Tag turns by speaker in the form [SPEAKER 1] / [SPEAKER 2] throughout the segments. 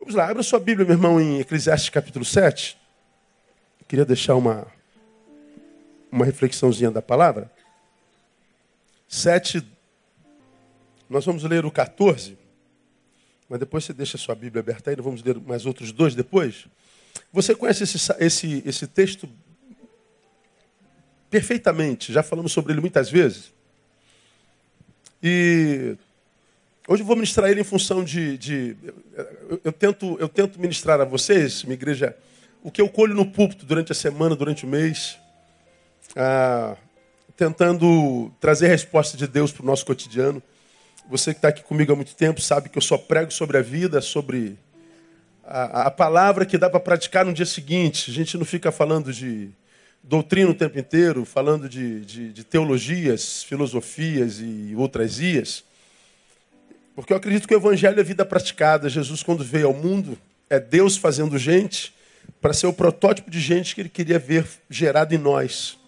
[SPEAKER 1] Vamos lá, abra sua Bíblia, meu irmão, em Eclesiastes capítulo 7. Queria deixar uma, uma reflexãozinha da palavra. 7, nós vamos ler o 14, mas depois você deixa a sua Bíblia aberta aí, nós vamos ler mais outros dois depois. Você conhece esse, esse, esse texto perfeitamente, já falamos sobre ele muitas vezes. E hoje eu vou ministrar ele em função de. de eu, eu, tento, eu tento ministrar a vocês, minha igreja, o que eu colho no púlpito durante a semana, durante o mês, ah, tentando trazer a resposta de Deus para o nosso cotidiano. Você que está aqui comigo há muito tempo sabe que eu só prego sobre a vida, sobre a, a palavra que dá para praticar no dia seguinte. A gente não fica falando de doutrina o tempo inteiro, falando de, de, de teologias, filosofias e outras ias. Porque eu acredito que o Evangelho é vida praticada. Jesus, quando veio ao mundo, é Deus fazendo gente para ser o protótipo de gente que ele queria ver gerado em nós.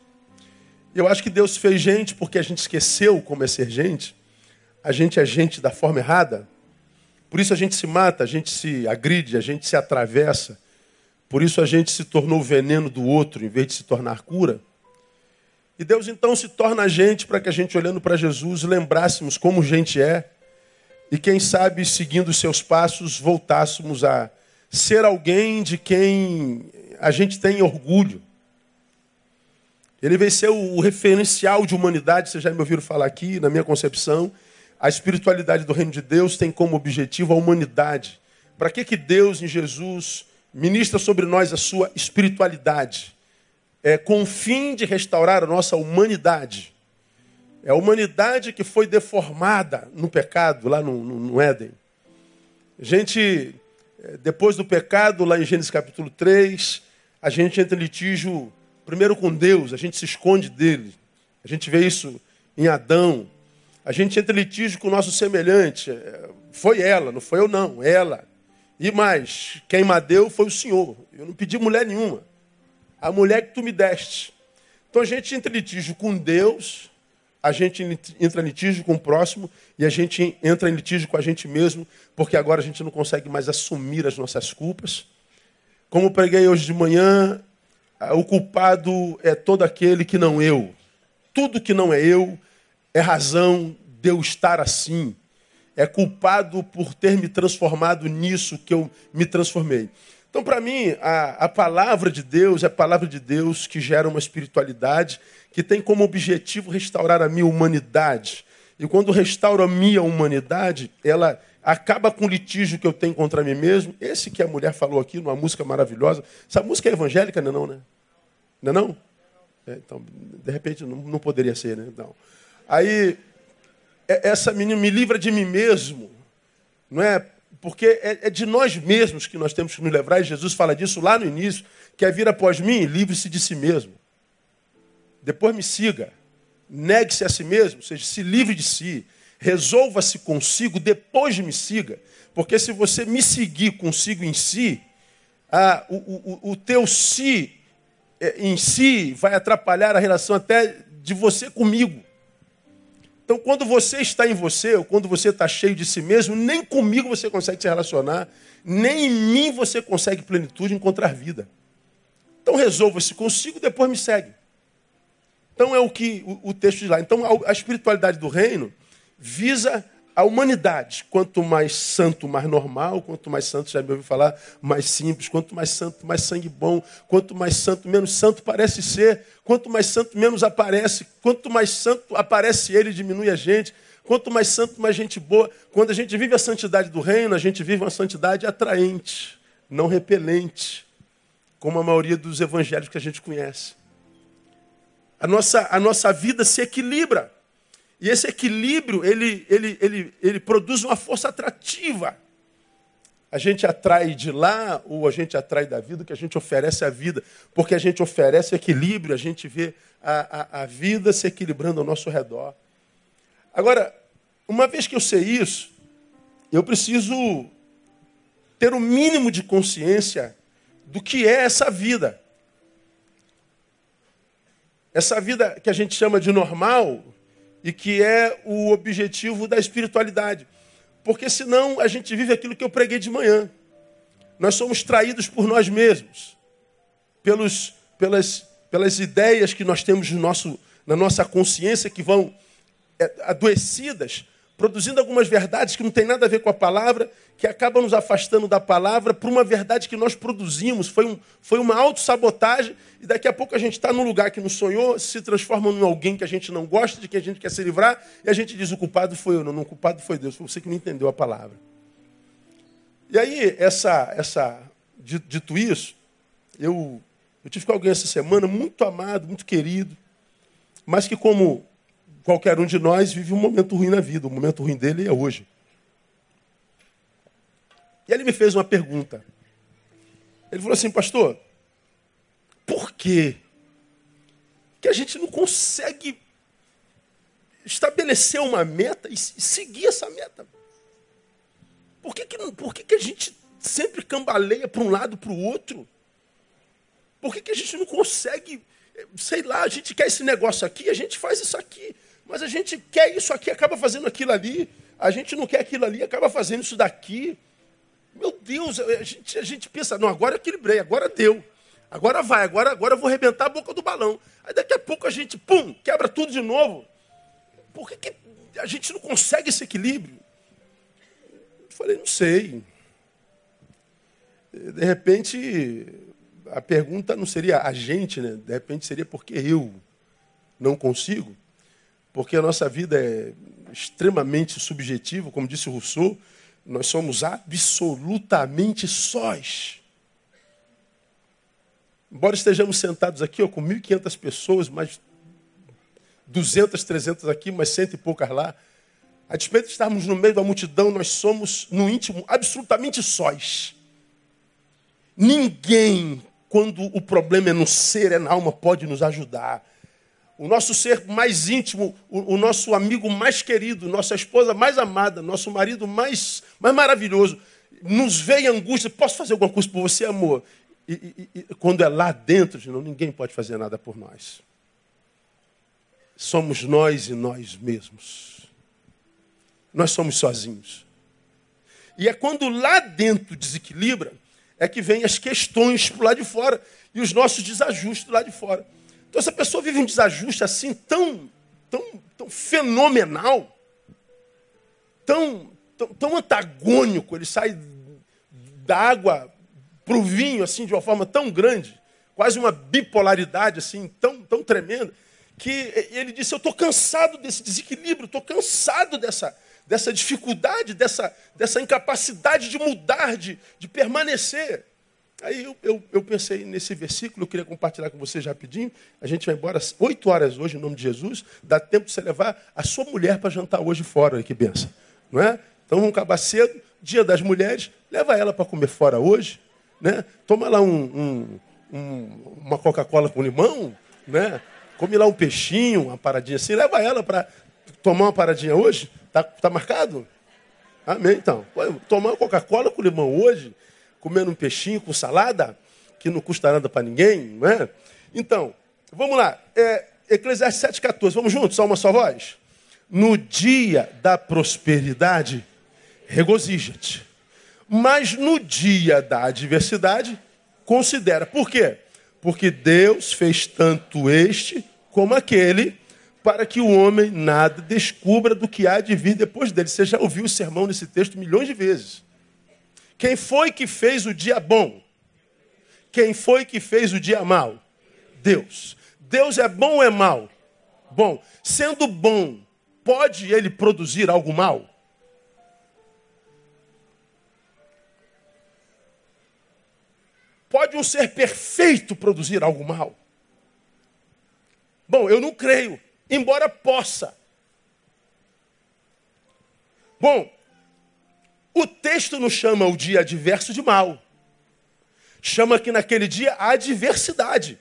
[SPEAKER 1] Eu acho que Deus fez gente porque a gente esqueceu como é ser gente. A gente é gente da forma errada. Por isso a gente se mata, a gente se agride, a gente se atravessa. Por isso a gente se tornou o veneno do outro em vez de se tornar cura. E Deus então se torna a gente para que a gente, olhando para Jesus, lembrássemos como gente é. E quem sabe, seguindo seus passos, voltássemos a ser alguém de quem a gente tem orgulho. Ele veio ser o referencial de humanidade, vocês já me ouviram falar aqui, na minha concepção. A espiritualidade do reino de Deus tem como objetivo a humanidade. Para que, que Deus, em Jesus, ministra sobre nós a sua espiritualidade, é, com o fim de restaurar a nossa humanidade. É a humanidade que foi deformada no pecado, lá no, no, no Éden. A gente, é, depois do pecado, lá em Gênesis capítulo 3, a gente entra em litígio primeiro com Deus, a gente se esconde dele. A gente vê isso em Adão. A gente entra em litígio com o nosso semelhante. É, foi ela, não foi eu não, ela. E mais, quem me deu foi o Senhor. Eu não pedi mulher nenhuma. A mulher que tu me deste. Então a gente entra em litígio com Deus, a gente entra em litígio com o próximo e a gente entra em litígio com a gente mesmo, porque agora a gente não consegue mais assumir as nossas culpas. Como preguei hoje de manhã, o culpado é todo aquele que não eu. Tudo que não é eu é razão de eu estar assim é culpado por ter me transformado nisso que eu me transformei. Então, para mim, a, a, palavra de Deus é a palavra de Deus que gera uma espiritualidade que tem como objetivo restaurar a minha humanidade. E quando restaura a minha humanidade, ela acaba com o litígio que eu tenho contra mim mesmo. Esse que a mulher falou aqui, numa música maravilhosa. Essa música é evangélica, não é não, né? Não é não? É, então, de repente, não, não poderia ser, né? Não. Aí, é, essa menina me livra de mim mesmo, não é? Porque é, é de nós mesmos que nós temos que nos livrar, e Jesus fala disso lá no início, quer vir após mim, livre-se de si mesmo. Depois me siga. Negue-se a si mesmo, ou seja, se livre de si. Resolva-se consigo, depois me siga. Porque se você me seguir consigo em si, ah, o, o, o teu si é, em si vai atrapalhar a relação até de você comigo. Então, quando você está em você, ou quando você está cheio de si mesmo, nem comigo você consegue se relacionar, nem em mim você consegue plenitude, encontrar vida. Então, resolva-se consigo, depois me segue. Então, é o que o, o texto diz lá. Então, a, a espiritualidade do reino visa a humanidade, quanto mais santo, mais normal, quanto mais santo, já me ouviu falar, mais simples, quanto mais santo, mais sangue bom, quanto mais santo, menos santo parece ser, quanto mais santo, menos aparece, quanto mais santo aparece ele, diminui a gente, quanto mais santo, mais gente boa. Quando a gente vive a santidade do reino, a gente vive uma santidade atraente, não repelente, como a maioria dos evangelhos que a gente conhece. A nossa, a nossa vida se equilibra. E esse equilíbrio, ele, ele, ele, ele produz uma força atrativa. A gente atrai de lá ou a gente atrai da vida o que a gente oferece à vida. Porque a gente oferece equilíbrio, a gente vê a, a, a vida se equilibrando ao nosso redor. Agora, uma vez que eu sei isso, eu preciso ter o um mínimo de consciência do que é essa vida. Essa vida que a gente chama de normal, e que é o objetivo da espiritualidade. Porque senão a gente vive aquilo que eu preguei de manhã. nós somos traídos por nós mesmos, pelos, pelas, pelas ideias que nós temos no nosso, na nossa consciência que vão é, adoecidas, produzindo algumas verdades que não tem nada a ver com a palavra, que acabam nos afastando da palavra por uma verdade que nós produzimos. Foi, um, foi uma autossabotagem, e daqui a pouco a gente está num lugar que não sonhou, se transforma em alguém que a gente não gosta, de que a gente quer se livrar, e a gente diz: o culpado foi eu, não, não o culpado foi Deus, foi você que não entendeu a palavra. E aí, essa, essa, dito isso, eu, eu tive com alguém essa semana muito amado, muito querido, mas que, como qualquer um de nós vive um momento ruim na vida. O momento ruim dele é hoje. E ele me fez uma pergunta. Ele falou assim, pastor, por quê que a gente não consegue estabelecer uma meta e seguir essa meta? Por que, que, por que, que a gente sempre cambaleia para um lado para o outro? Por que, que a gente não consegue, sei lá, a gente quer esse negócio aqui, a gente faz isso aqui. Mas a gente quer isso aqui, acaba fazendo aquilo ali. A gente não quer aquilo ali, acaba fazendo isso daqui. Meu Deus, a gente, a gente pensa, não, agora equilibrei, agora deu. Agora vai, agora, agora eu vou arrebentar a boca do balão. Aí daqui a pouco a gente, pum, quebra tudo de novo. Por que, que a gente não consegue esse equilíbrio? Eu falei, não sei. De repente, a pergunta não seria a gente, né? De repente seria porque eu não consigo. Porque a nossa vida é extremamente subjetiva, como disse Rousseau, nós somos absolutamente sós. Embora estejamos sentados aqui ó, com 1.500 pessoas, mais 200, 300 aqui, mais cento e poucas lá, a despeito de estarmos no meio da multidão, nós somos, no íntimo, absolutamente sós. Ninguém, quando o problema é no ser, é na alma, pode nos ajudar o nosso ser mais íntimo, o, o, nosso amigo mais querido, nossa esposa mais amada, nosso marido mais, mais maravilhoso, nos vê em angústia, posso fazer alguma coisa por você, amor? E, e, e quando é lá dentro, não, ninguém pode fazer nada por nós. Somos nós e nós mesmos. Nós somos sozinhos. E é quando lá dentro desequilibra, é que vem as questões para lá de fora e os nossos desajustes lá de fora. Então, essa pessoa vive um desajuste assim tão, tão, tão fenomenal, tão, tão, tão antagônico. Ele sai da água para o vinho assim de uma forma tão grande, quase uma bipolaridade assim tão, tão tremenda, que ele disse: Eu estou cansado desse desequilíbrio, estou cansado dessa, dessa dificuldade, dessa, dessa incapacidade de mudar, de, de permanecer. Aí eu, eu, eu, pensei nesse versículo, eu queria compartilhar com vocês rapidinho. A gente vai embora às 8 horas hoje, em nome de Jesus. Dá tempo de você levar a sua mulher para jantar hoje fora, que benção. Não é? Então vamos acabar cedo, dia das mulheres, leva ela para comer fora hoje. Né? Toma lá um, um, um, uma Coca-Cola com limão, né? come lá um peixinho, uma paradinha assim, leva ela para tomar uma paradinha hoje. Tá, tá marcado? Amém, então. Tomar Coca-Cola com limão hoje comendo um peixinho com salada, que não custa nada para ninguém, não é? Então, vamos lá. É, Eclesiastes 7,14. Vamos juntos, só uma só voz? No dia da prosperidade, regozija-te. Mas no dia da adversidade, considera. Por quê? Porque Deus fez tanto este como aquele para que o homem nada descubra do que há de vir depois dele. Você já ouviu o sermão nesse texto milhões de vezes. Quem foi que fez o dia bom? Quem foi que fez o dia mal? Deus. Deus é bom ou é mal? Bom. Sendo bom, pode ele produzir algo mal? Pode um ser perfeito produzir algo mal? Bom, eu não creio, embora possa. Bom, o texto não chama o dia adverso de mal. Chama que naquele dia a adversidade.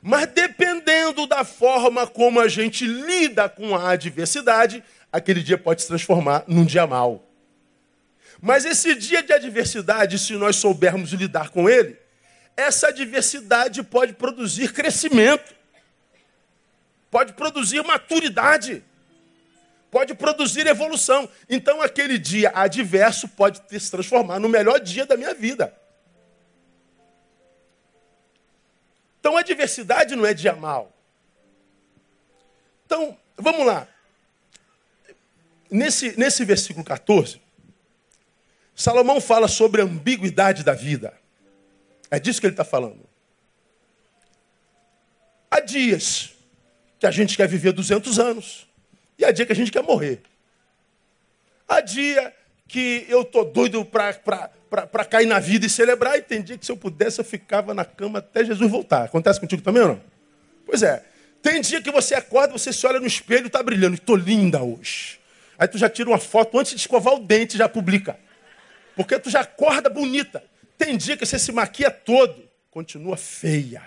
[SPEAKER 1] Mas dependendo da forma como a gente lida com a adversidade, aquele dia pode se transformar num dia mal. Mas esse dia de adversidade, se nós soubermos lidar com ele, essa adversidade pode produzir crescimento, pode produzir maturidade pode produzir evolução. Então, aquele dia adverso pode se transformar no melhor dia da minha vida. Então, a adversidade não é dia mal. Então, vamos lá. Nesse, nesse versículo 14, Salomão fala sobre a ambiguidade da vida. É disso que ele está falando. Há dias que a gente quer viver 200 anos. E há dia que a gente quer morrer. Há dia que eu tô doido para cair na vida e celebrar. E tem dia que se eu pudesse eu ficava na cama até Jesus voltar. Acontece contigo também ou não? Pois é. Tem dia que você acorda, você se olha no espelho e está brilhando. Estou linda hoje. Aí tu já tira uma foto antes de escovar o dente já publica. Porque tu já acorda bonita. Tem dia que você se maquia todo, continua feia.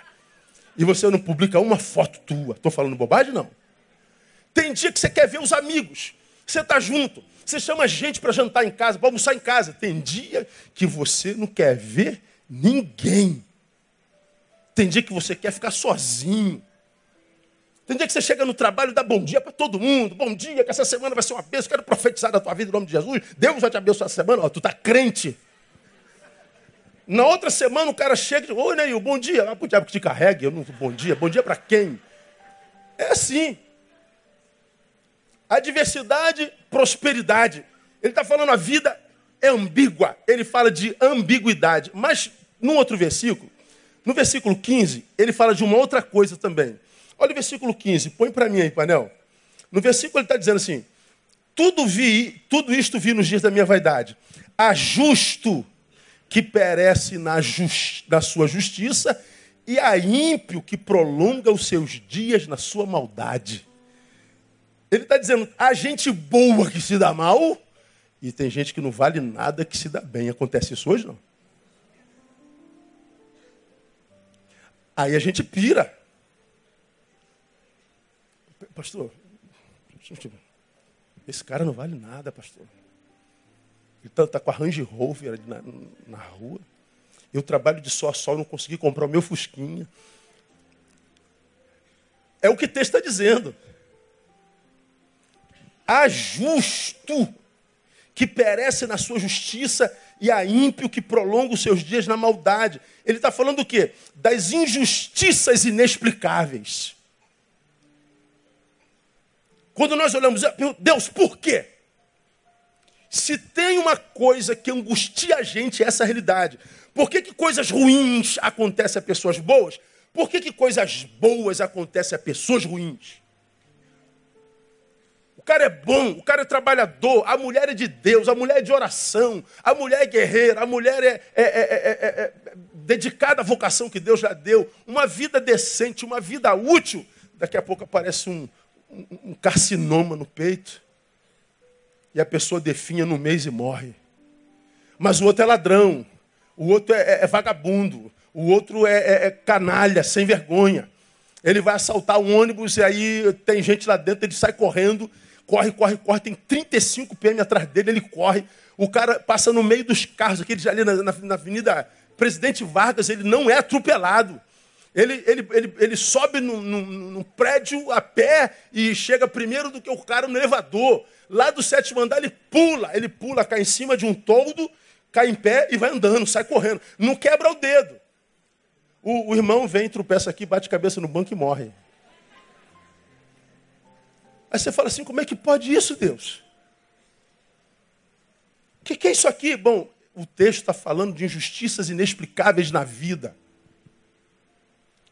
[SPEAKER 1] E você não publica uma foto tua. Estou falando bobagem, não. Tem dia que você quer ver os amigos. Você está junto. Você chama gente para jantar em casa, para almoçar em casa. Tem dia que você não quer ver ninguém. Tem dia que você quer ficar sozinho. Tem dia que você chega no trabalho e dá bom dia para todo mundo. Bom dia, que essa semana vai ser uma bênção. Quero profetizar da tua vida em nome de Jesus. Deus vai te abençoar essa semana. Ó, tu está crente. Na outra semana o cara chega e diz, oi, Neil, bom dia. Ah, pro diabo que te carregue. Eu não, bom dia. Bom dia para quem? É assim. Adversidade, prosperidade. Ele está falando a vida é ambígua. Ele fala de ambiguidade. Mas, num outro versículo, no versículo 15, ele fala de uma outra coisa também. Olha o versículo 15, põe para mim aí, painel. No versículo ele está dizendo assim: tudo vi, tudo isto vi nos dias da minha vaidade. Há justo que perece na, just, na sua justiça, e há ímpio que prolonga os seus dias na sua maldade. Ele está dizendo, há gente boa que se dá mal, e tem gente que não vale nada que se dá bem. Acontece isso hoje, não? Aí a gente pira. Pastor, esse cara não vale nada, pastor. Ele está tá com a Range Rover na, na rua. Eu trabalho de só a sol, não consegui comprar o meu Fusquinha. É o que o texto está dizendo. Há justo que perece na sua justiça e há ímpio que prolonga os seus dias na maldade. Ele está falando do quê? Das injustiças inexplicáveis. Quando nós olhamos, Deus, por quê? Se tem uma coisa que angustia a gente, é essa realidade. Por que, que coisas ruins acontecem a pessoas boas? Por que, que coisas boas acontecem a pessoas ruins? Cara é bom, o cara é trabalhador, a mulher é de Deus, a mulher é de oração, a mulher é guerreira, a mulher é, é, é, é dedicada à vocação que Deus já deu, uma vida decente, uma vida útil. Daqui a pouco aparece um, um carcinoma no peito. E a pessoa definha no mês e morre. Mas o outro é ladrão. O outro é, é, é vagabundo. O outro é, é, é, canalha, sem vergonha. Ele vai assaltar um ônibus e aí tem gente lá dentro, ele sai correndo, corre, corre, corre, tem 35 PM atrás dele, ele corre. O cara passa no meio dos carros, aquele ali na, na, na Avenida Presidente Vargas, ele não é atropelado. Ele, ele, ele, ele sobe num, prédio a pé e chega primeiro do que o cara no elevador. Lá do sétimo andar ele pula, ele pula, cai em cima de um toldo, cai em pé e vai andando, sai correndo. Não quebra o dedo. O, o irmão vem, tropeça aqui, bate cabeça no banco e morre. Aí você fala assim: como é que pode isso, Deus? O que, que é isso aqui? Bom, o texto está falando de injustiças inexplicáveis na vida.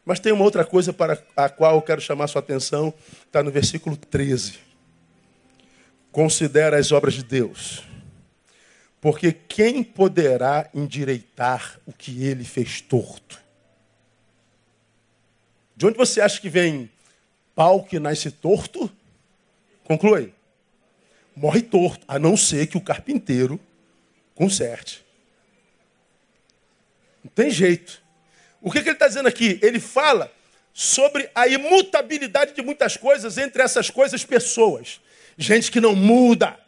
[SPEAKER 1] Mas tem uma outra coisa para a qual eu quero chamar sua atenção, está no versículo 13. Considera as obras de Deus, porque quem poderá endireitar o que ele fez torto? De onde você acha que vem pau que nasce torto? Conclui. Morre torto, a não ser que o carpinteiro conserte. Não tem jeito. O que, que ele está dizendo aqui? Ele fala sobre a imutabilidade de muitas coisas, entre essas coisas, pessoas. Gente que não muda,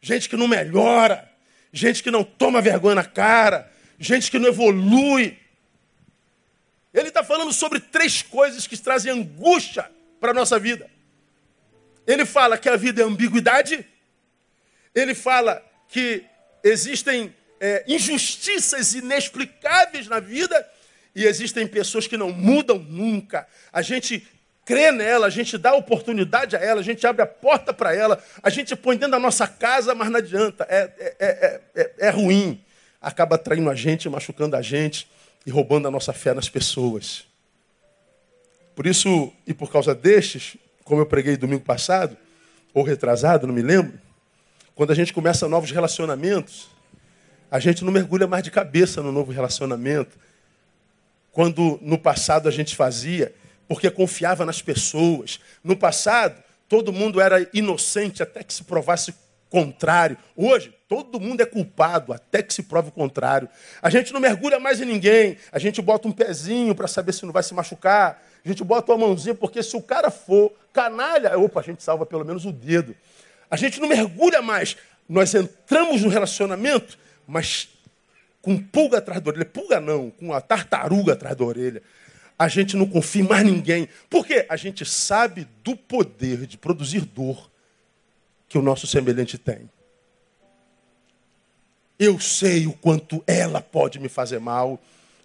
[SPEAKER 1] gente que não melhora, gente que não toma vergonha na cara, gente que não evolui. Ele está falando sobre três coisas que trazem angústia para a nossa vida. Ele fala que a vida é ambiguidade. Ele fala que existem é, injustiças inexplicáveis na vida e existem pessoas que não mudam nunca. A gente crê nela, a gente dá oportunidade a ela, a gente abre a porta para ela, a gente põe dentro da nossa casa, mas não adianta, é, é, é, é, ruim. Acaba traindo a gente, machucando a gente e roubando a nossa fé nas pessoas. Por isso, e por causa destes, como eu preguei domingo passado, ou retrasado, não me lembro, quando a gente começa novos relacionamentos, a gente não mergulha mais de cabeça no novo relacionamento. Quando no passado a gente fazia, porque confiava nas pessoas. No passado, todo mundo era inocente até que se provasse contrário. Hoje, todo mundo é culpado até que se prove o contrário. A gente não mergulha mais em ninguém. A gente bota um pezinho para saber se não vai se machucar. A gente bota uma mãozinha, porque se o cara for canalha, opa, a gente salva pelo menos o dedo. A gente não mergulha mais. Nós entramos no relacionamento, mas com pulga atrás da orelha. Pulga não, com a tartaruga atrás da orelha a gente não confia em mais ninguém. Por quê? A gente sabe do poder de produzir dor que o nosso semelhante tem. Eu sei o quanto ela pode me fazer mal.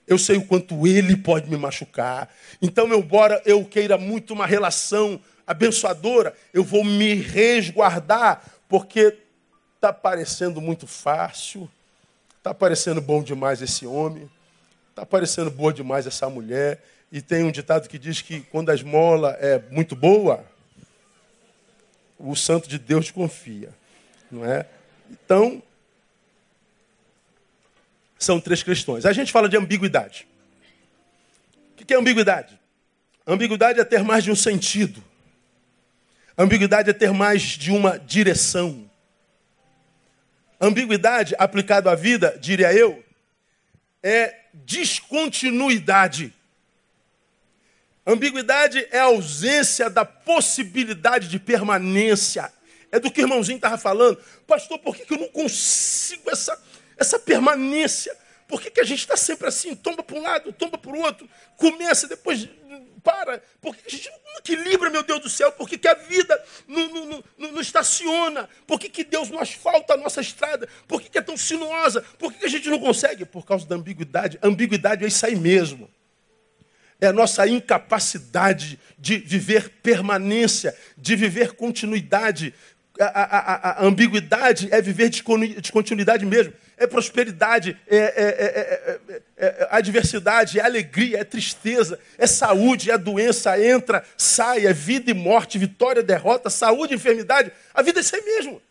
[SPEAKER 1] Eu sei o quanto ele pode me machucar. Então, embora eu queira muito uma relação abençoadora, eu vou me resguardar, porque está parecendo muito fácil, está parecendo bom demais esse homem, está parecendo boa demais essa mulher. E tem um ditado que diz que quando a esmola é muito boa, o santo de Deus confia, não é? Então, são três questões. A gente fala de ambiguidade. O que é ambiguidade? Ambiguidade é ter mais de um sentido. Ambiguidade é ter mais de uma direção. Ambiguidade, aplicado à vida, diria eu, é descontinuidade. Ambiguidade é a ausência da possibilidade de permanência. É do que o irmãozinho estava falando. Pastor, por que, que eu não consigo essa, essa permanência? Por que, que a gente está sempre assim? Tomba para um lado, tomba para o outro, começa, depois para. Por que, a gente não equilibra, meu Deus do céu? Por que, que a vida não, não, não, não estaciona? Por que, que Deus não asfalta a nossa estrada? Por que, que é tão sinuosa? Por que, que a gente não consegue? Por causa da ambiguidade. Ambiguidade é isso aí mesmo é a nossa incapacidade de viver permanência, de viver continuidade. A, a, a, ambiguidade é viver de continuidade mesmo. É prosperidade, é, é, é, é, adversidade, é alegria, é tristeza, é saúde, é doença, entra, sai, é vida e morte, vitória, derrota, saúde, enfermidade. A vida é isso aí mesmo.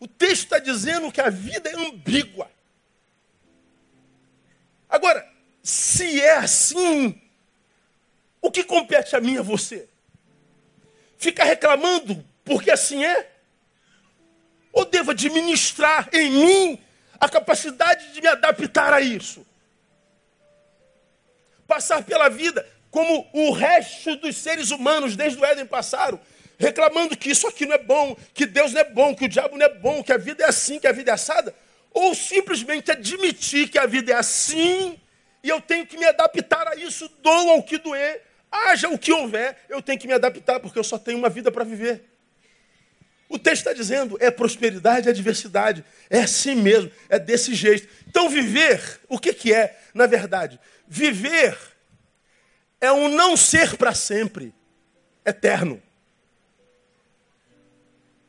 [SPEAKER 1] O texto está dizendo que a vida é ambígua. Agora, se é assim, o que compete a mim e a você? Ficar reclamando porque assim é? Ou devo administrar em mim a capacidade de me adaptar a isso? Passar pela vida como o resto dos seres humanos desde o Éden passaram, reclamando que isso aqui não é bom, que Deus não é bom, que o diabo não é bom, que a vida é assim, que a vida é assada, ou simplesmente admitir que a vida é assim e eu tenho que me adaptar a isso, doa o que doer, haja o que houver, eu tenho que me adaptar, porque eu só tenho uma vida para viver. O texto está dizendo, é prosperidade, é adversidade, é assim mesmo, é desse jeito. Então, viver, o que, que é, na verdade? Viver é um não ser para sempre, eterno.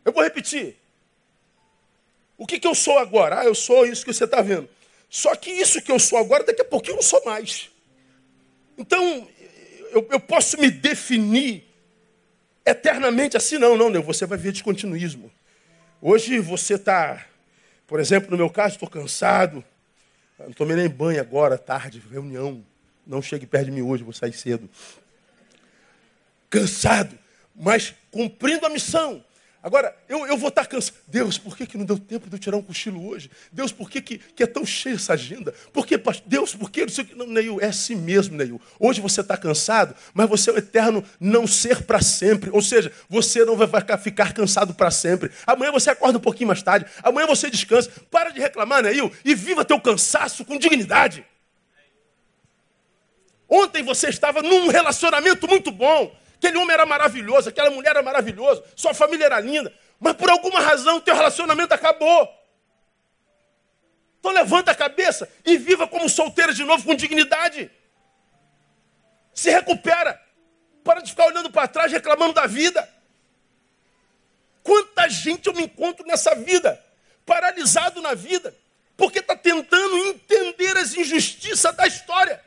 [SPEAKER 1] Eu vou repetir. O que, que eu sou agora? Ah, eu sou isso que você está vendo. Só que isso que eu sou agora, daqui a pouquinho eu não sou mais. Então, eu, eu posso me definir eternamente assim? Não, não, não. Você vai ver descontinuismo. Hoje você está, por exemplo, no meu caso, estou cansado. Não tomei nem banho agora, tarde, reunião. Não chegue perto de mim hoje, vou sair cedo. Cansado, mas cumprindo a missão. Agora, eu, eu vou estar cansado. Deus, por que, que não deu tempo de eu tirar um cochilo hoje? Deus, por que, que, que é tão cheia essa agenda? Por que, Deus, por que não Neil, é assim mesmo, Neil. Hoje você está cansado, mas você é o eterno não ser para sempre. Ou seja, você não vai ficar cansado para sempre. Amanhã você acorda um pouquinho mais tarde. Amanhã você descansa. Para de reclamar, Neil, e viva teu cansaço com dignidade. Ontem você estava num relacionamento muito bom Aquele homem era maravilhoso, aquela mulher era maravilhosa, sua família era linda, mas por alguma razão teu relacionamento acabou. Então levanta a cabeça e viva como solteira de novo com dignidade. Se recupera. Para de ficar olhando para trás reclamando da vida. Quanta gente eu me encontro nessa vida, paralisado na vida, porque está tentando entender as injustiças da história.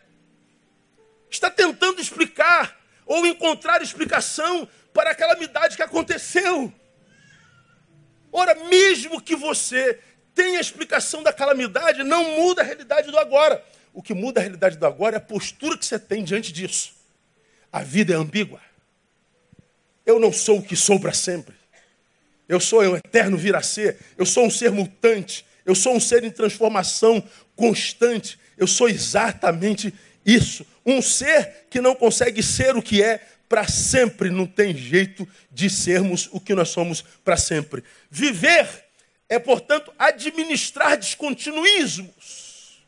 [SPEAKER 1] Está tentando explicar ou encontrar explicação para a calamidade que aconteceu. Ora, mesmo que você tenha explicação da calamidade, não muda a realidade do agora. O que muda a realidade do agora é a postura que você tem diante disso. A vida é ambígua. Eu não sou o que sou para sempre. Eu sou o eterno vir a ser. Eu sou um ser mutante. Eu sou um ser em transformação constante. Eu sou exatamente isso. Um ser que não consegue ser o que é para sempre. Não tem jeito de sermos o que nós somos para sempre. Viver é, portanto, administrar descontinuismos.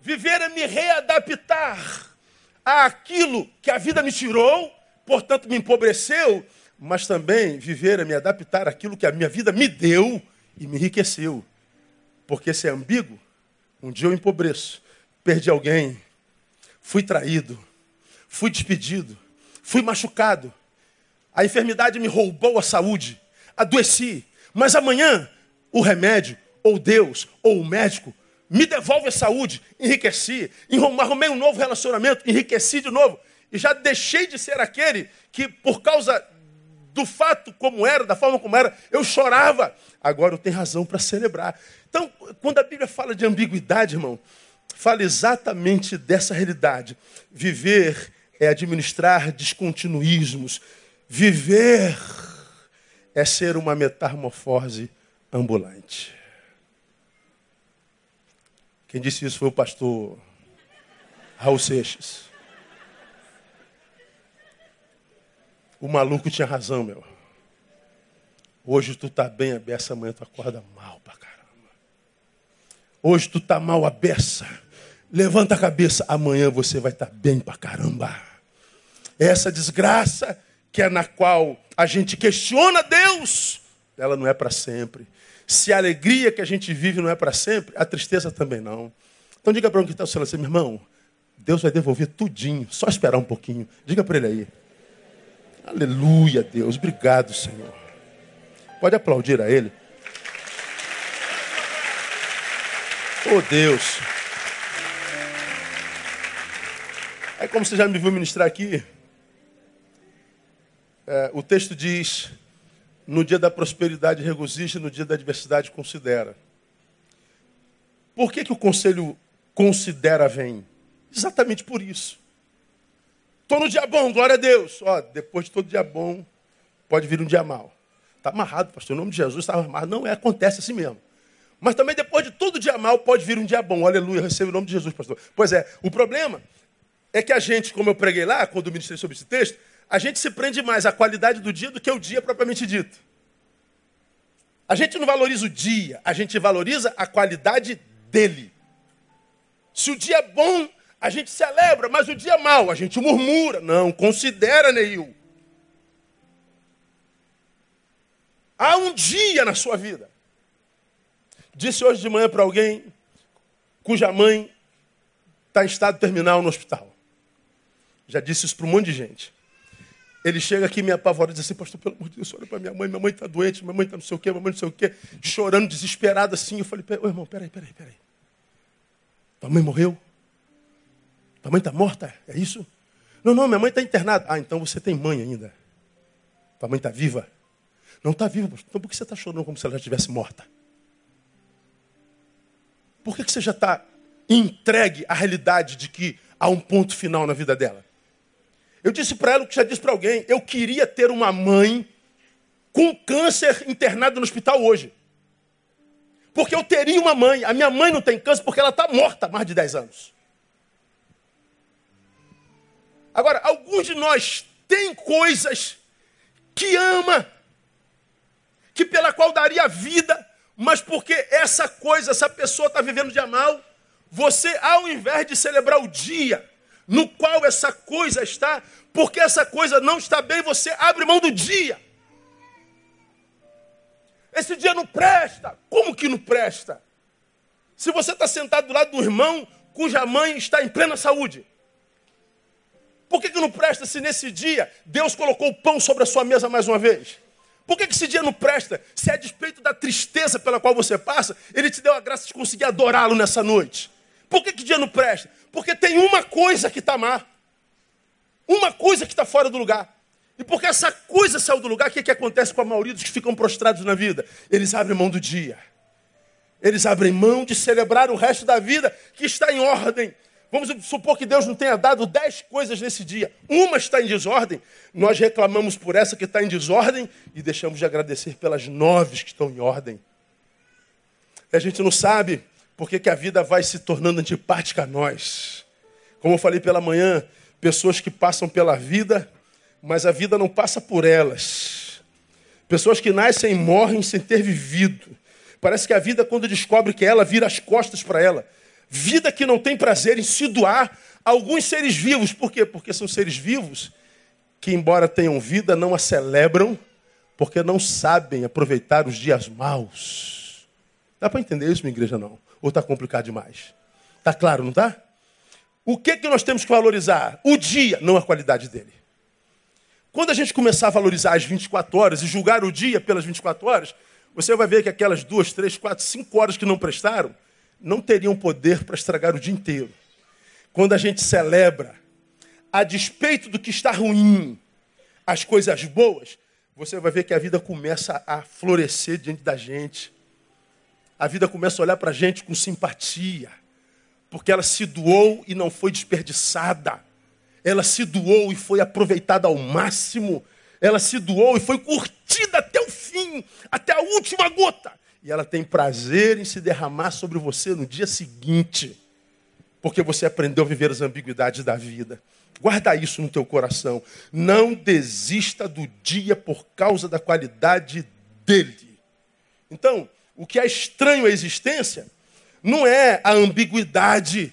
[SPEAKER 1] Viver é me readaptar àquilo que a vida me tirou, portanto, me empobreceu mas também viver é me adaptar àquilo que a minha vida me deu e me enriqueceu. Porque se é ambíguo, um dia eu empobreço, perdi alguém, fui traído, fui despedido, fui machucado, a enfermidade me roubou a saúde, adoeci, mas amanhã o remédio, ou Deus, ou o médico, me devolve a saúde, enriqueci, arrumei um novo relacionamento, enriqueci de novo, e já deixei de ser aquele que, por causa do fato como era, da forma como era, eu chorava. Agora eu tenho razão para celebrar. Então, quando a Bíblia fala de ambiguidade, irmão, fala exatamente dessa realidade. Viver é administrar descontinuísmos. Viver é ser uma metamorfose ambulante. Quem disse isso foi o pastor Raul Seixas. O maluco tinha razão, meu. Hoje tu tá bem a beça, amanhã tu acorda mal pra caramba. Hoje tu tá mal a beça. Levanta a cabeça, amanhã você vai estar tá bem pra caramba. Essa desgraça que é na qual a gente questiona Deus, ela não é para sempre. Se a alegria que a gente vive não é para sempre, a tristeza também não. Então diga para um que está o seu assim, meu irmão, Deus vai devolver tudinho, só esperar um pouquinho. Diga para ele aí. Aleluia, Deus. Obrigado, Senhor. Pode aplaudir a Ele. Oh, Deus. Aí, como você já me viu ministrar aqui, é, o texto diz: no dia da prosperidade regozija, no dia da adversidade considera. Por que, que o conselho considera vem? Exatamente por isso. Estou no dia bom, glória a Deus. Ó, depois de todo dia bom, pode vir um dia mal. Está amarrado, pastor. Em nome de Jesus está amarrado. Não é, acontece assim mesmo. Mas também depois de todo dia mal, pode vir um dia bom. Aleluia, receba o nome de Jesus, pastor. Pois é, o problema é que a gente, como eu preguei lá, quando ministrei sobre esse texto, a gente se prende mais à qualidade do dia do que o dia propriamente dito. A gente não valoriza o dia, a gente valoriza a qualidade dele. Se o dia é bom, a gente celebra, mas o dia é mau, a gente murmura. Não, considera, Neil. Há um dia na sua vida. Disse hoje de manhã para alguém cuja mãe está em estado terminal no hospital. Já disse isso para um monte de gente. Ele chega aqui me apavora e diz assim, pastor, pelo amor de Deus, olha para minha mãe, minha mãe está doente, minha mãe está não sei o quê, minha mãe não sei o quê, chorando, desesperado assim. Eu falei, ô irmão, peraí, peraí, peraí. Tua mãe morreu? Tua mãe está morta? É isso? Não, não, minha mãe está internada. Ah, então você tem mãe ainda. Tua mãe está viva? Não está viva, então por que você está chorando como se ela já estivesse morta? Por que, que você já está entregue à realidade de que há um ponto final na vida dela? Eu disse para ela o que já disse para alguém. Eu queria ter uma mãe com câncer internada no hospital hoje. Porque eu teria uma mãe. A minha mãe não tem câncer porque ela está morta há mais de 10 anos. Agora, alguns de nós têm coisas que ama, que pela qual daria vida, mas porque essa coisa, essa pessoa está vivendo de mal, você, ao invés de celebrar o dia, no qual essa coisa está, porque essa coisa não está bem, você abre mão do dia. Esse dia não presta. Como que não presta? Se você está sentado do lado do irmão cuja mãe está em plena saúde. Por que, que não presta se nesse dia Deus colocou o pão sobre a sua mesa mais uma vez? Por que, que esse dia não presta se a despeito da tristeza pela qual você passa, Ele te deu a graça de conseguir adorá-lo nessa noite? Por que, que dia não presta? Porque tem uma coisa que está má. Uma coisa que está fora do lugar. E porque essa coisa saiu do lugar, o que, que acontece com a maioria dos que ficam prostrados na vida? Eles abrem mão do dia. Eles abrem mão de celebrar o resto da vida que está em ordem. Vamos supor que Deus não tenha dado dez coisas nesse dia. Uma está em desordem. Nós reclamamos por essa que está em desordem e deixamos de agradecer pelas nove que estão em ordem. A gente não sabe por que, que a vida vai se tornando antipática a nós. Como eu falei pela manhã, pessoas que passam pela vida mas a vida não passa por elas. Pessoas que nascem e morrem sem ter vivido. Parece que a vida, quando descobre que é ela, vira as costas para ela. Vida que não tem prazer em se doar a alguns seres vivos. Por quê? Porque são seres vivos que, embora tenham vida, não a celebram porque não sabem aproveitar os dias maus. Dá para entender isso, minha igreja, não? Ou está complicado demais? Está claro, não está? O que, que nós temos que valorizar? O dia, não a qualidade dele. Quando a gente começar a valorizar as 24 horas e julgar o dia pelas 24 horas, você vai ver que aquelas duas, três, quatro, cinco horas que não prestaram não teriam poder para estragar o dia inteiro. Quando a gente celebra, a despeito do que está ruim, as coisas boas, você vai ver que a vida começa a florescer diante da gente. A vida começa a olhar para a gente com simpatia, porque ela se doou e não foi desperdiçada ela se doou e foi aproveitada ao máximo. Ela se doou e foi curtida até o fim, até a última gota. E ela tem prazer em se derramar sobre você no dia seguinte, porque você aprendeu a viver as ambiguidades da vida. Guarda isso no teu coração. Não desista do dia por causa da qualidade dele. Então, o que é estranho à existência não é a ambiguidade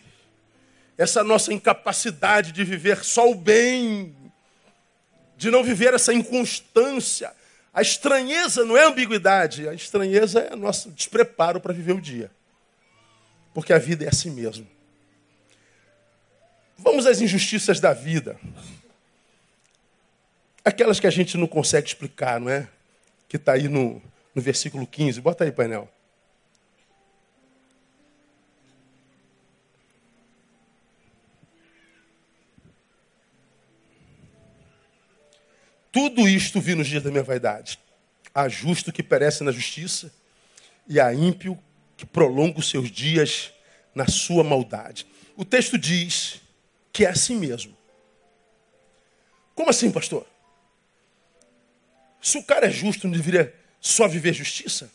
[SPEAKER 1] essa nossa incapacidade de viver só o bem, de não viver essa inconstância. A estranheza não é ambiguidade, a estranheza é nosso despreparo para viver o dia. Porque a vida é assim mesmo. Vamos às injustiças da vida. Aquelas que a gente não consegue explicar, não é? Que está aí no, no versículo 15. Bota aí, painel. Tudo isto vi nos dias da minha vaidade. Há justo que perece na justiça e há ímpio que prolonga os seus dias na sua maldade. O texto diz que é assim mesmo. Como assim, pastor? Se o cara é justo, não deveria só viver justiça?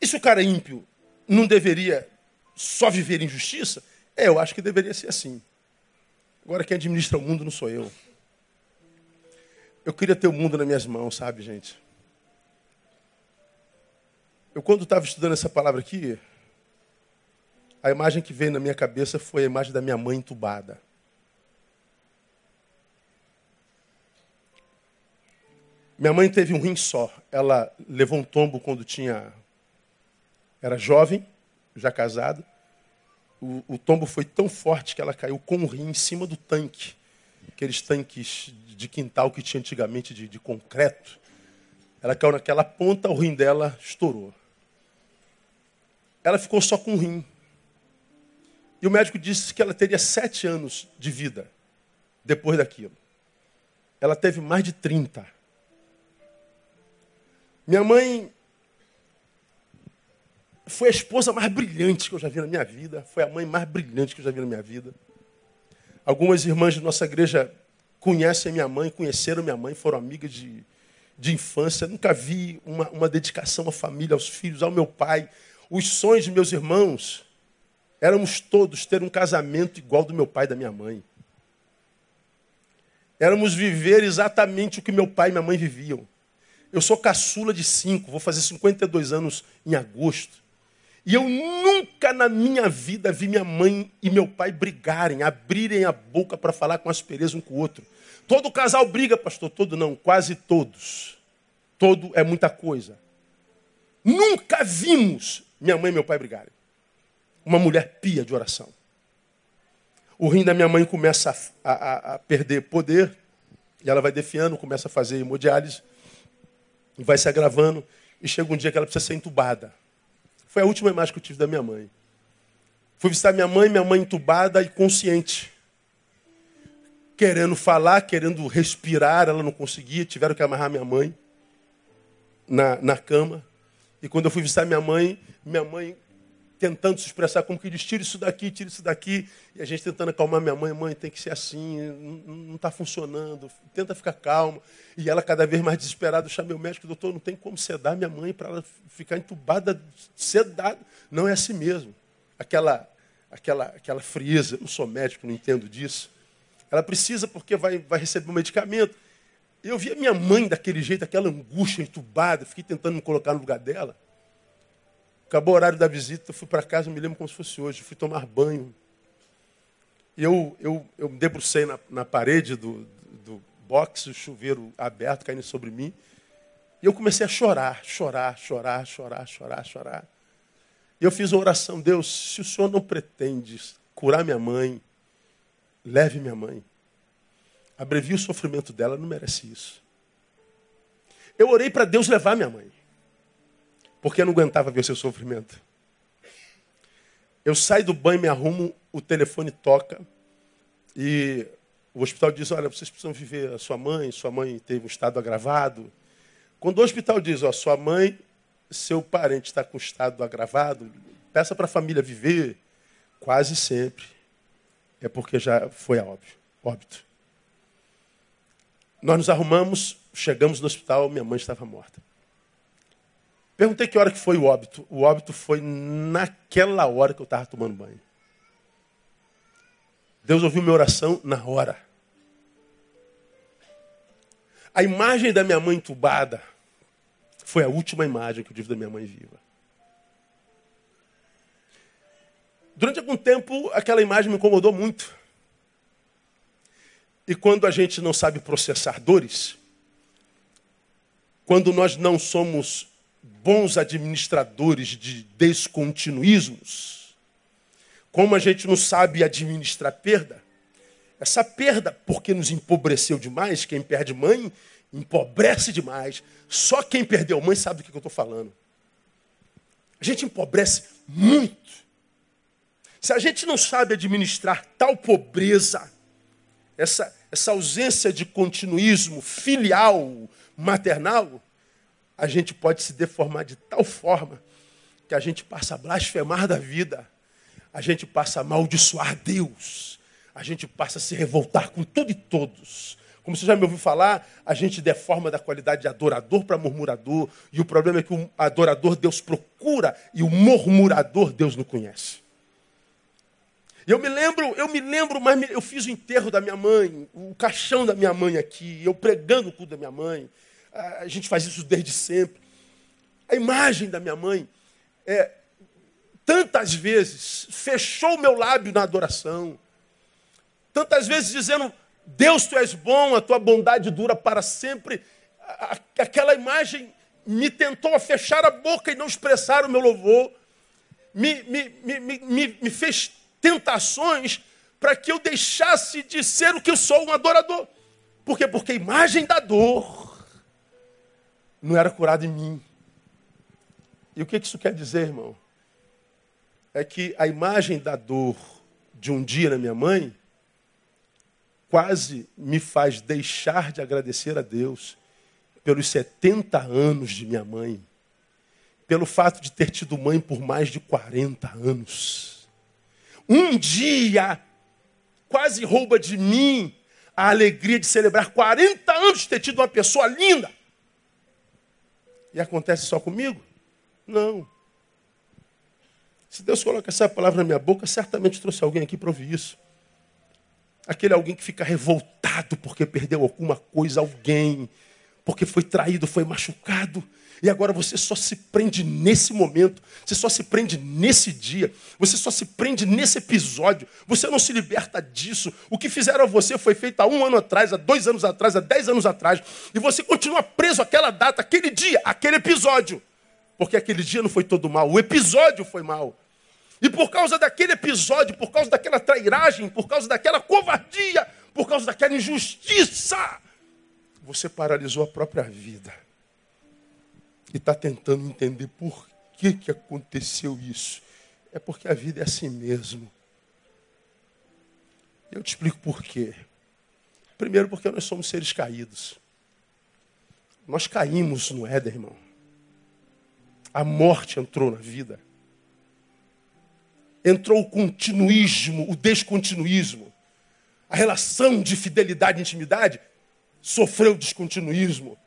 [SPEAKER 1] E se o cara é ímpio, não deveria só viver injustiça? É, eu acho que deveria ser assim. Agora, quem administra o mundo não sou eu. Eu queria ter o mundo nas minhas mãos, sabe, gente? Eu, quando estava estudando essa palavra aqui, a imagem que veio na minha cabeça foi a imagem da minha mãe entubada. Minha mãe teve um rim só. Ela levou um tombo quando tinha. Era jovem, já casada. O, o tombo foi tão forte que ela caiu com o rim em cima do tanque aqueles tanques de quintal que tinha antigamente de, de concreto. Ela caiu naquela ponta, o rim dela estourou. Ela ficou só com o rim. E o médico disse que ela teria sete anos de vida depois daquilo. Ela teve mais de 30. Minha mãe foi a esposa mais brilhante que eu já vi na minha vida. Foi a mãe mais brilhante que eu já vi na minha vida. Algumas irmãs de nossa igreja conhecem minha mãe, conheceram minha mãe, foram amigas de, de infância. Nunca vi uma, uma dedicação à família, aos filhos, ao meu pai. Os sonhos de meus irmãos éramos todos ter um casamento igual do meu pai e da minha mãe. Éramos viver exatamente o que meu pai e minha mãe viviam. Eu sou caçula de cinco, vou fazer 52 anos em agosto. E eu nunca na minha vida vi minha mãe e meu pai brigarem, abrirem a boca para falar com aspereza um com o outro. Todo casal briga, pastor, todo não, quase todos. Todo é muita coisa. Nunca vimos minha mãe e meu pai brigarem. Uma mulher pia de oração. O rim da minha mãe começa a, a, a perder poder, e ela vai defiando, começa a fazer hemodiálise, vai se agravando, e chega um dia que ela precisa ser entubada. Foi a última imagem que eu tive da minha mãe. Fui visitar minha mãe, minha mãe entubada e consciente. Querendo falar, querendo respirar, ela não conseguia, tiveram que amarrar minha mãe na, na cama. E quando eu fui visitar minha mãe, minha mãe tentando se expressar como que diz, tira isso daqui, tira isso daqui. E a gente tentando acalmar minha mãe, mãe, tem que ser assim, não está funcionando, tenta ficar calma. E ela cada vez mais desesperada, eu chamei o médico, doutor, não tem como sedar minha mãe para ela ficar entubada, sedada. Não é assim mesmo. Aquela, aquela, aquela frieza, eu não sou médico, não entendo disso. Ela precisa porque vai, vai receber um medicamento. Eu vi a minha mãe daquele jeito, aquela angústia entubada, fiquei tentando me colocar no lugar dela. Acabou o horário da visita, fui para casa, me lembro como se fosse hoje. Fui tomar banho. E eu, eu, eu me debrucei na, na parede do, do boxe, o chuveiro aberto caindo sobre mim. E eu comecei a chorar, chorar, chorar, chorar, chorar, chorar. E eu fiz uma oração: Deus, se o Senhor não pretende curar minha mãe, leve minha mãe. Abrevie o sofrimento dela, não merece isso. Eu orei para Deus levar minha mãe porque eu não aguentava ver o seu sofrimento. Eu saio do banho, me arrumo, o telefone toca e o hospital diz: Olha, vocês precisam viver a sua mãe, sua mãe teve um estado agravado. Quando o hospital diz: Ó, sua mãe, seu parente está com estado agravado, peça para a família viver, quase sempre é porque já foi óbvio, óbito. Nós nos arrumamos, chegamos no hospital, minha mãe estava morta. Perguntei que hora que foi o óbito. O óbito foi naquela hora que eu estava tomando banho. Deus ouviu minha oração na hora. A imagem da minha mãe entubada foi a última imagem que eu tive da minha mãe viva. Durante algum tempo, aquela imagem me incomodou muito. E quando a gente não sabe processar dores, quando nós não somos bons administradores de descontinuismos, como a gente não sabe administrar perda, essa perda, porque nos empobreceu demais, quem perde mãe, empobrece demais. Só quem perdeu mãe sabe do que eu estou falando. A gente empobrece muito. Se a gente não sabe administrar tal pobreza, essa, essa ausência de continuismo filial, maternal, a gente pode se deformar de tal forma que a gente passa a blasfemar da vida, a gente passa a amaldiçoar Deus, a gente passa a se revoltar com tudo e todos. Como você já me ouviu falar, a gente deforma da qualidade de adorador para murmurador, e o problema é que o adorador Deus procura e o murmurador Deus não conhece. Eu me lembro, eu me lembro, mas eu fiz o enterro da minha mãe, o caixão da minha mãe aqui, eu pregando o culto da minha mãe a gente faz isso desde sempre. A imagem da minha mãe, é, tantas vezes, fechou o meu lábio na adoração. Tantas vezes dizendo, Deus, tu és bom, a tua bondade dura para sempre. Aquela imagem me tentou a fechar a boca e não expressar o meu louvor. Me, me, me, me, fez tentações para que eu deixasse de ser o que eu sou, um adorador. Por quê? Porque a imagem da dor não era curado em mim. E o que isso quer dizer, irmão? É que a imagem da dor de um dia na minha mãe quase me faz deixar de agradecer a Deus pelos 70 anos de minha mãe, pelo fato de ter tido mãe por mais de 40 anos. Um dia quase rouba de mim a alegria de celebrar 40 anos de ter tido uma pessoa linda. E acontece só comigo? Não. Se Deus coloca essa palavra na minha boca, certamente trouxe alguém aqui para ouvir isso. Aquele alguém que fica revoltado porque perdeu alguma coisa, alguém, porque foi traído, foi machucado. E agora você só se prende nesse momento, você só se prende nesse dia, você só se prende nesse episódio, você não se liberta disso. O que fizeram a você foi feito há um ano atrás, há dois anos atrás, há dez anos atrás, e você continua preso àquela data, aquele dia, aquele episódio. Porque aquele dia não foi todo mal, o episódio foi mal. E por causa daquele episódio, por causa daquela trairagem, por causa daquela covardia, por causa daquela injustiça, você paralisou a própria vida e está tentando entender por que, que aconteceu isso. É porque a vida é assim mesmo. Eu te explico por quê. Primeiro, porque nós somos seres caídos. Nós caímos no Éden, irmão. A morte entrou na vida. Entrou o continuismo, o descontinuismo. A relação de fidelidade e intimidade sofreu descontinuismo.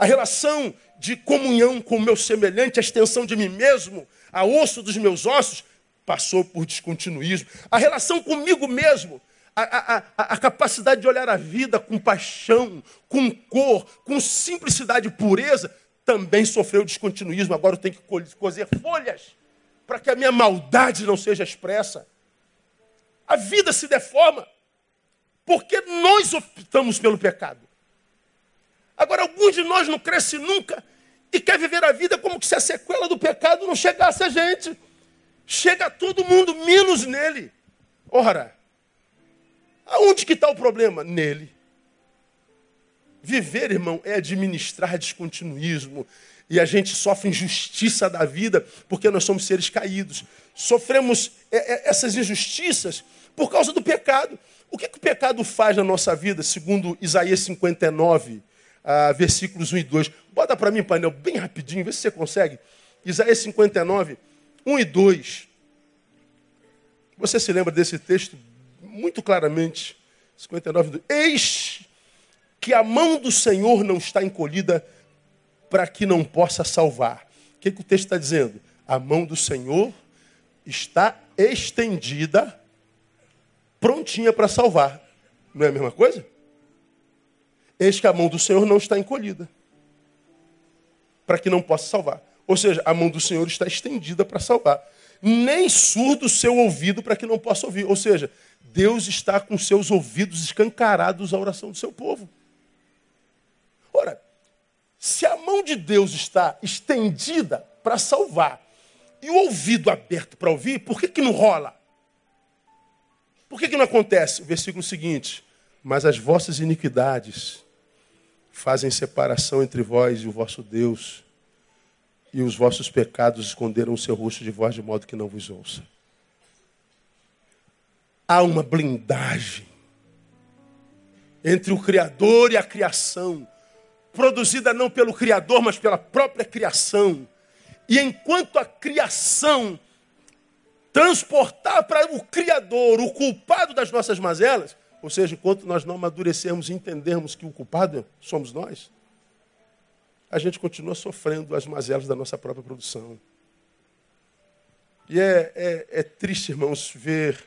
[SPEAKER 1] A relação de comunhão com o meu semelhante, a extensão de mim mesmo, a osso dos meus ossos, passou por descontinuismo. A relação comigo mesmo, a, a, a, capacidade de olhar a vida com paixão, com cor, com simplicidade e pureza, também sofreu descontinuismo. Agora eu tenho que cozer folhas para que a minha maldade não seja expressa. A vida se deforma porque nós optamos pelo pecado. Agora, alguns de nós não crescem nunca e quer viver a vida como se a sequela do pecado não chegasse a gente. Chega a todo mundo, menos nele. Ora, aonde que está o problema? Nele. Viver, irmão, é administrar descontinuismo. E a gente sofre injustiça da vida porque nós somos seres caídos. Sofremos é, é, essas injustiças por causa do pecado. O que, que o pecado faz na nossa vida, segundo Isaías 59, ah, versículos 1 e 2. Bota para mim, painel, bem rapidinho, vê se você consegue. Isaías 59, 1 e 2. Você se lembra desse texto muito claramente. 59, 2. Eis que a mão do Senhor não está encolhida para que não possa salvar. O que, que o texto está dizendo? A mão do Senhor está estendida, prontinha para salvar. Não é a mesma coisa? Eis que a mão do Senhor não está encolhida, para que não possa salvar. Ou seja, a mão do Senhor está estendida para salvar. Nem surdo o seu ouvido para que não possa ouvir. Ou seja, Deus está com seus ouvidos escancarados à oração do seu povo. Ora, se a mão de Deus está estendida para salvar e o ouvido aberto para ouvir, por que, que não rola? Por que, que não acontece? O versículo seguinte: Mas as vossas iniquidades fazem separação entre vós e o vosso Deus, e os vossos pecados esconderam o seu rosto de vós de modo que não vos ouça. Há uma blindagem entre o Criador e a criação, produzida não pelo Criador, mas pela própria criação. E enquanto a criação transportar para o Criador o culpado das nossas mazelas, ou seja, enquanto nós não amadurecermos e entendermos que o culpado somos nós, a gente continua sofrendo as mazelas da nossa própria produção. E é, é, é triste, irmãos, ver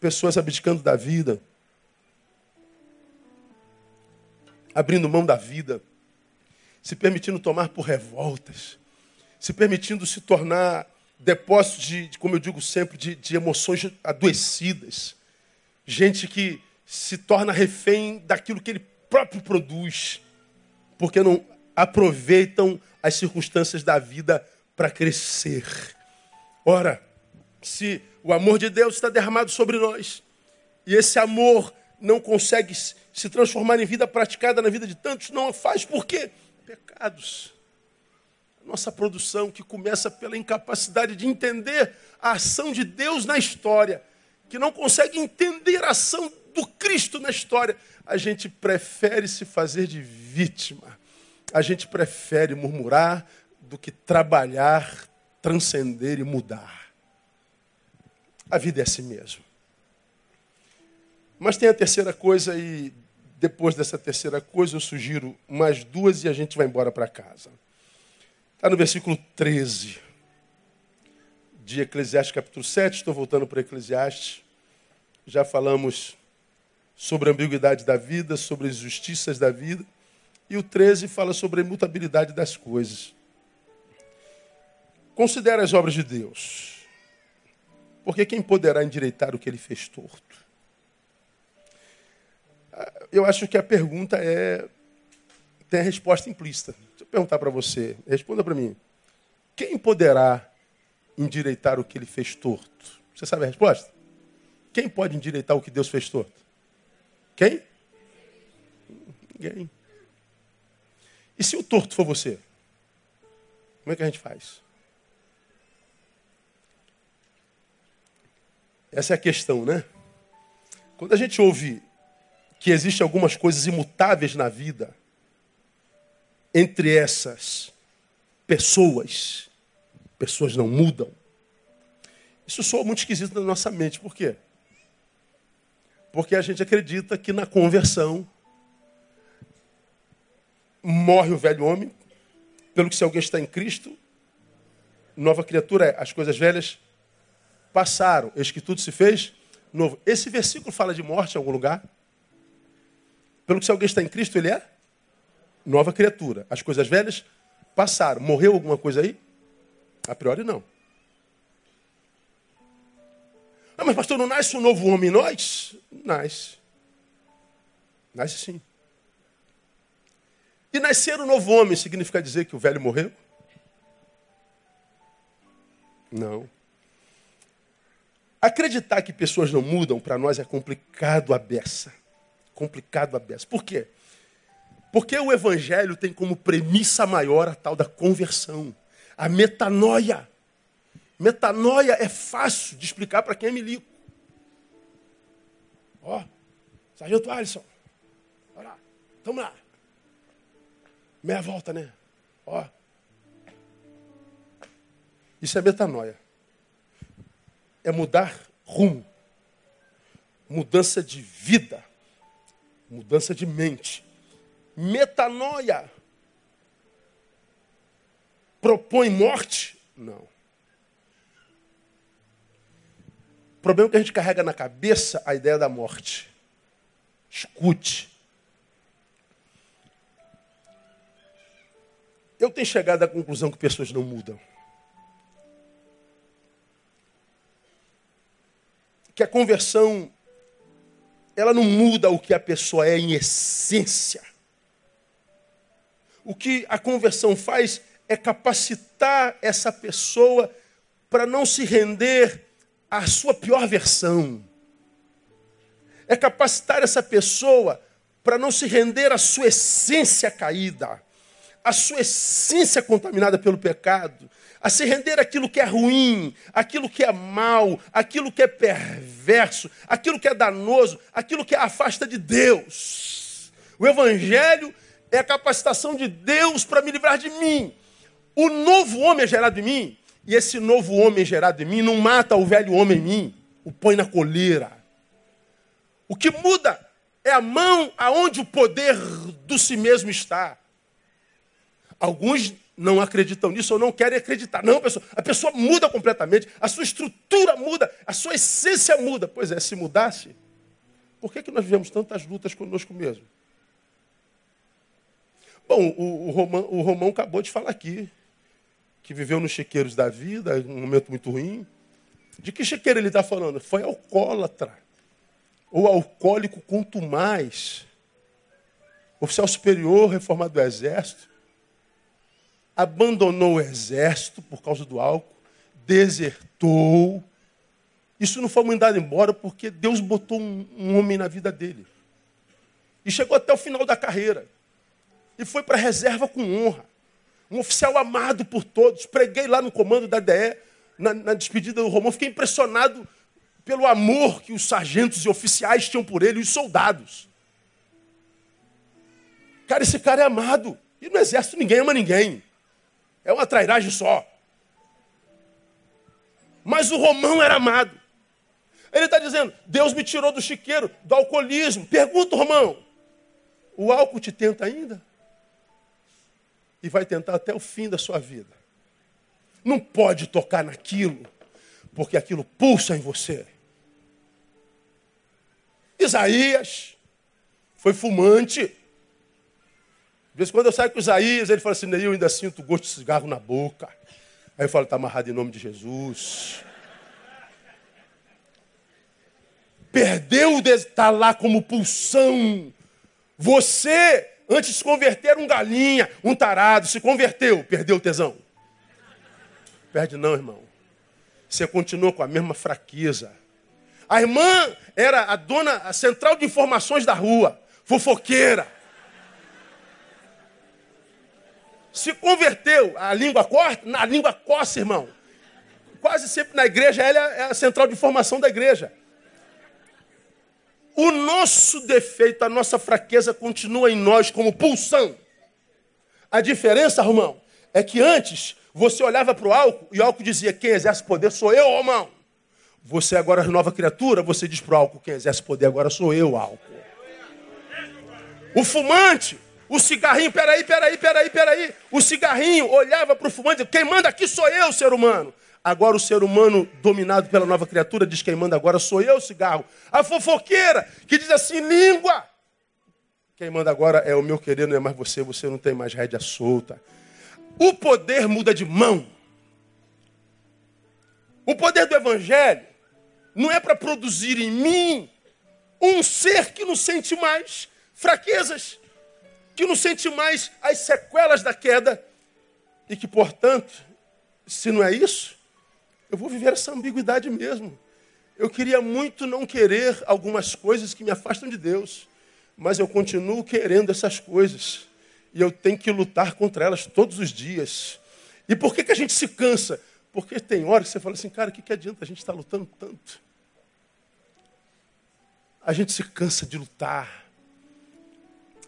[SPEAKER 1] pessoas abdicando da vida, abrindo mão da vida, se permitindo tomar por revoltas, se permitindo se tornar depósito de, como eu digo sempre, de, de emoções adoecidas gente que se torna refém daquilo que ele próprio produz, porque não aproveitam as circunstâncias da vida para crescer. Ora, se o amor de Deus está derramado sobre nós, e esse amor não consegue se transformar em vida praticada na vida de tantos, não faz por quê? Pecados. Nossa produção que começa pela incapacidade de entender a ação de Deus na história que não consegue entender a ação do Cristo na história, a gente prefere se fazer de vítima. A gente prefere murmurar do que trabalhar, transcender e mudar. A vida é assim mesmo. Mas tem a terceira coisa, e depois dessa terceira coisa eu sugiro mais duas e a gente vai embora para casa. Está no versículo 13 de Eclesiastes capítulo 7, estou voltando para Eclesiastes. Já falamos sobre a ambiguidade da vida, sobre as justiças da vida. E o 13 fala sobre a imutabilidade das coisas. Considere as obras de Deus. Porque quem poderá endireitar o que ele fez torto? Eu acho que a pergunta é tem a resposta implícita. Deixa eu perguntar para você, responda para mim. Quem poderá endireitar o que ele fez torto? Você sabe a resposta? Quem pode endireitar o que Deus fez torto? Quem? Ninguém. E se o torto for você? Como é que a gente faz? Essa é a questão, né? Quando a gente ouve que existem algumas coisas imutáveis na vida, entre essas pessoas, pessoas não mudam. Isso soa muito esquisito na nossa mente. Por quê? Porque a gente acredita que na conversão morre o velho homem, pelo que se alguém está em Cristo, nova criatura é, as coisas velhas passaram, eis que tudo se fez novo. Esse versículo fala de morte em algum lugar? Pelo que se alguém está em Cristo, ele é nova criatura. As coisas velhas passaram. Morreu alguma coisa aí? A priori não. Ah, mas pastor, não nasce um novo homem em nós? Nasce. Nasce sim. E nascer um novo homem significa dizer que o velho morreu? Não. Acreditar que pessoas não mudam para nós é complicado a beça. Complicado a beça. Por quê? Porque o evangelho tem como premissa maior a tal da conversão, a metanoia. Metanoia é fácil de explicar para quem é milico. Ó, Sargento Alisson, olha lá, tamo lá. Meia volta, né? Ó. Isso é metanoia. É mudar rumo. Mudança de vida. Mudança de mente metanoia propõe morte? Não. O problema é que a gente carrega na cabeça a ideia da morte. Escute. Eu tenho chegado à conclusão que pessoas não mudam. Que a conversão ela não muda o que a pessoa é em essência. O que a conversão faz é capacitar essa pessoa para não se render à sua pior versão. É capacitar essa pessoa para não se render à sua essência caída, à sua essência contaminada pelo pecado, a se render àquilo que é ruim, aquilo que é mal, aquilo que é perverso, aquilo que é danoso, aquilo que afasta de Deus. O Evangelho é a capacitação de Deus para me livrar de mim. O novo homem é gerado em mim, e esse novo homem gerado em mim não mata o velho homem em mim, o põe na coleira. O que muda é a mão aonde o poder do si mesmo está. Alguns não acreditam nisso ou não querem acreditar. Não, pessoal, a pessoa muda completamente, a sua estrutura muda, a sua essência muda. Pois é, se mudasse, por que, que nós vivemos tantas lutas conosco mesmo? Bom, o, o, Romão, o Romão acabou de falar aqui, que viveu nos chiqueiros da vida, um momento muito ruim. De que chiqueiro ele está falando? Foi alcoólatra. Ou alcoólico quanto mais. Oficial superior, reformado do exército. Abandonou o exército por causa do álcool. Desertou. Isso não foi mandado embora porque Deus botou um, um homem na vida dele. E chegou até o final da carreira e foi para a reserva com honra. Um oficial amado por todos. Preguei lá no comando da DE, na, na despedida do Romão. Fiquei impressionado pelo amor que os sargentos e oficiais tinham por ele, os soldados. Cara, esse cara é amado. E no exército ninguém ama ninguém. É uma trairagem só. Mas o Romão era amado. Ele está dizendo: Deus me tirou do chiqueiro, do alcoolismo. Pergunta, Romão: o álcool te tenta ainda? E vai tentar até o fim da sua vida. Não pode tocar naquilo, porque aquilo pulsa em você. Isaías foi fumante, De vez em quando eu saio com Isaías, ele fala assim, eu ainda sinto o gosto de cigarro na boca. Aí eu falo, está amarrado em nome de Jesus. Perdeu está lá como pulsão. Você, antes se converter, um galinha, um tarado, se converteu, perdeu o tesão. Perde não, irmão. Você continua com a mesma fraqueza. A irmã era a dona, a central de informações da rua, fofoqueira. Se converteu, a língua corta, na língua coça, irmão. Quase sempre na igreja, ela é a central de informação da igreja. O nosso defeito, a nossa fraqueza continua em nós como pulsão. A diferença, irmão, é que antes você olhava para o álcool e o álcool dizia: quem exerce poder sou eu, irmão. Você agora é nova criatura, você diz para o álcool: quem exerce poder agora sou eu, álcool. O fumante, o cigarrinho, peraí, peraí, peraí, peraí. O cigarrinho olhava para o fumante: quem manda aqui sou eu, ser humano. Agora o ser humano dominado pela nova criatura diz: quem manda agora sou eu, cigarro. A fofoqueira que diz assim: língua. Quem manda agora é o meu querido, não é mais você, você não tem mais rédea solta. O poder muda de mão. O poder do Evangelho não é para produzir em mim um ser que não sente mais fraquezas, que não sente mais as sequelas da queda e que, portanto, se não é isso, eu vou viver essa ambiguidade mesmo. Eu queria muito não querer algumas coisas que me afastam de Deus, mas eu continuo querendo essas coisas e eu tenho que lutar contra elas todos os dias. E por que, que a gente se cansa? Porque tem horas que você fala assim, cara, o que, que adianta a gente estar tá lutando tanto? A gente se cansa de lutar.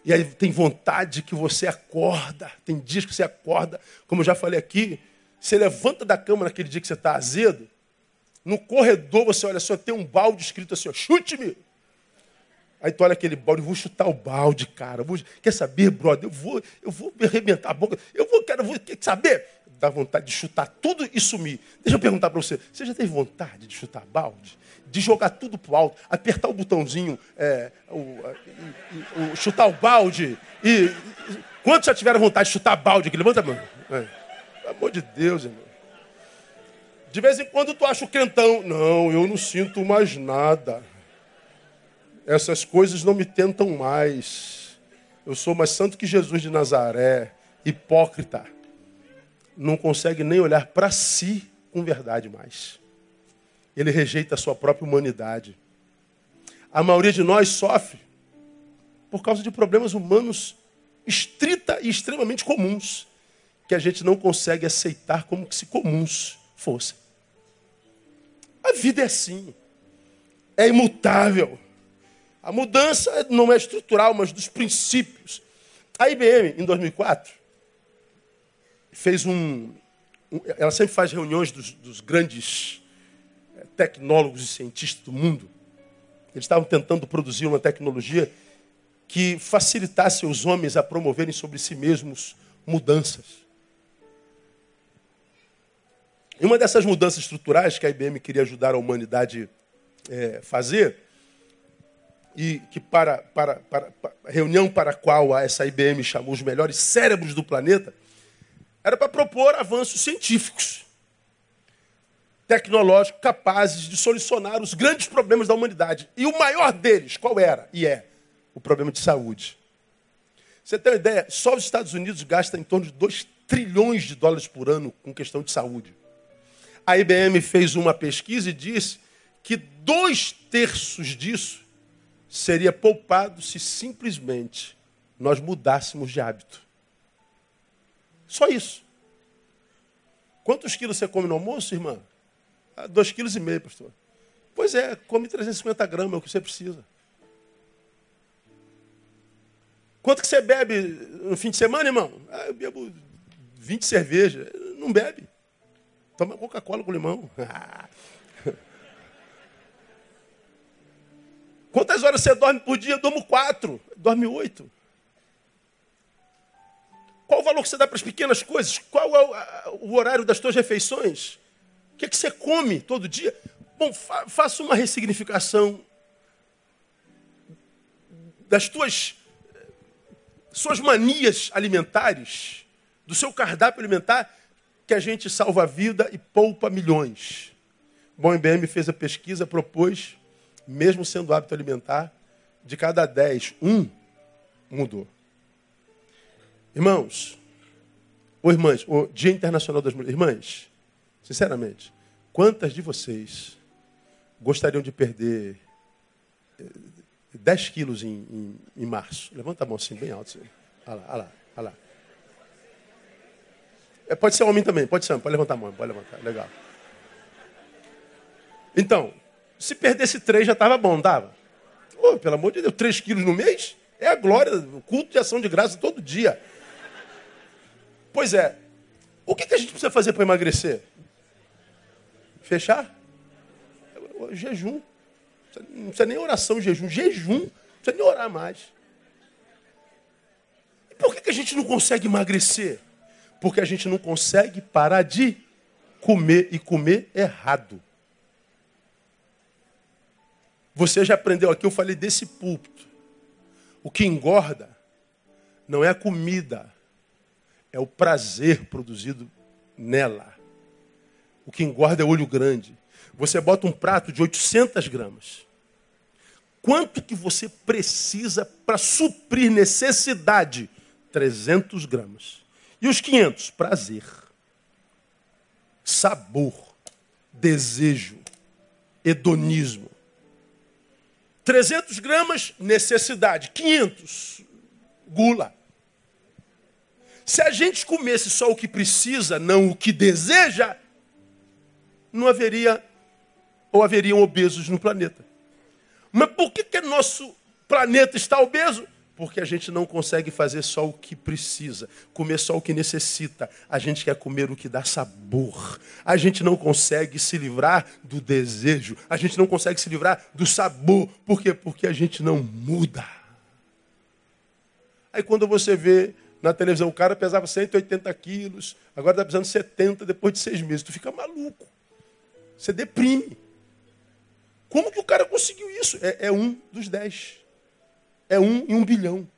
[SPEAKER 1] E aí tem vontade que você acorda. Tem dias que você acorda, como eu já falei aqui, você levanta da cama naquele dia que você está azedo. No corredor você olha só, tem um balde escrito assim, chute-me. Aí tu olha aquele balde, vou chutar o balde, cara. Vou... Quer saber, brother? Eu vou, eu vou me arrebentar a boca. Eu vou, quero, vou, quer saber? Dá vontade de chutar tudo e sumir. Deixa eu perguntar para você: você já teve vontade de chutar balde? De jogar tudo pro alto, apertar o botãozinho, é, o, o, o, chutar o balde? E, quantos já tiveram vontade de chutar balde? Levanta a mão. É. Pelo amor de Deus, irmão. De vez em quando tu acha o quentão. Não, eu não sinto mais nada. Essas coisas não me tentam mais. Eu sou mais santo que Jesus de Nazaré. Hipócrita. Não consegue nem olhar para si com verdade mais. Ele rejeita a sua própria humanidade. A maioria de nós sofre por causa de problemas humanos estrita e extremamente comuns, que a gente não consegue aceitar como se comuns fossem. A vida é assim. É imutável. A mudança não é estrutural, mas dos princípios. A IBM, em 2004, fez um. um ela sempre faz reuniões dos, dos grandes eh, tecnólogos e cientistas do mundo. Eles estavam tentando produzir uma tecnologia que facilitasse os homens a promoverem sobre si mesmos mudanças. E uma dessas mudanças estruturais que a IBM queria ajudar a humanidade é, fazer e que para, para, para, para a reunião para a qual essa IBM chamou os melhores cérebros do planeta, era para propor avanços científicos, tecnológicos, capazes de solucionar os grandes problemas da humanidade. E o maior deles, qual era? E é o problema de saúde. Você tem uma ideia? Só os Estados Unidos gastam em torno de 2 trilhões de dólares por ano com questão de saúde. A IBM fez uma pesquisa e disse que dois terços disso seria poupado se simplesmente nós mudássemos de hábito. Só isso. Quantos quilos você come no almoço, irmã? Ah, dois quilos e meio, pastor. Pois é, come 350 gramas, é o que você precisa. Quanto que você bebe no fim de semana, irmão? Ah, eu bebo 20 cervejas. Não bebe. Toma Coca-Cola com limão. Quantas horas você dorme por dia? Eu durmo quatro. Dorme oito. Qual o valor que você dá para as pequenas coisas? Qual é o, horário das tuas refeições? O que, é que você come todo dia? Bom, fa faça uma ressignificação das tuas suas manias alimentares, do seu cardápio alimentar, que a gente salva a vida e poupa milhões. Bom IBM fez a pesquisa, propôs, mesmo sendo hábito alimentar, de cada dez, um mudou. Irmãos, ou irmãs, o Dia Internacional das Mulheres, irmãs, sinceramente, quantas de vocês gostariam de perder 10 quilos em, em, em, março. Levanta a mão assim, bem alto. Assim. Olha lá, olha lá, olha lá. É, pode ser homem também, pode ser, pode levantar a mão, pode levantar, legal. Então, se perdesse 3 já estava bom, não estava? Oh, pelo amor de Deus, 3 quilos no mês? É a glória, o culto de ação de graça todo dia. Pois é, o que, que a gente precisa fazer para emagrecer? Fechar? Jejum. Não precisa nem oração, jejum. Jejum, não precisa nem orar mais. E por que, que a gente não consegue emagrecer? Porque a gente não consegue parar de comer e comer errado. Você já aprendeu aqui, eu falei desse púlpito. O que engorda não é a comida, é o prazer produzido nela. O que engorda é olho grande. Você bota um prato de 800 gramas. Quanto que você precisa para suprir necessidade? 300 gramas. E os 500? Prazer, sabor, desejo, hedonismo. 300 gramas, necessidade. 500, gula. Se a gente comesse só o que precisa, não o que deseja, não haveria ou haveriam obesos no planeta. Mas por que, que nosso planeta está obeso? Porque a gente não consegue fazer só o que precisa, comer só o que necessita. A gente quer comer o que dá sabor. A gente não consegue se livrar do desejo. A gente não consegue se livrar do sabor. Por quê? Porque a gente não muda. Aí quando você vê na televisão, o cara pesava 180 quilos, agora está pesando 70 depois de seis meses. Tu fica maluco. Você deprime. Como que o cara conseguiu isso? É, é um dos dez. É um em um bilhão.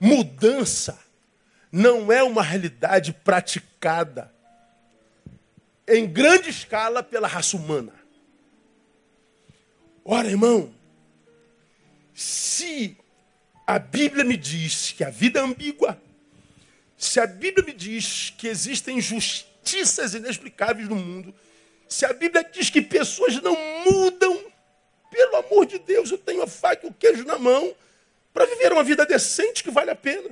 [SPEAKER 1] Mudança não é uma realidade praticada em grande escala pela raça humana. Ora, irmão, se a Bíblia me diz que a vida é ambígua, se a Bíblia me diz que existem injustiças inexplicáveis no mundo, se a Bíblia diz que pessoas não mudam, pelo amor de Deus, eu tenho a faca e o queijo na mão para viver uma vida decente que vale a pena.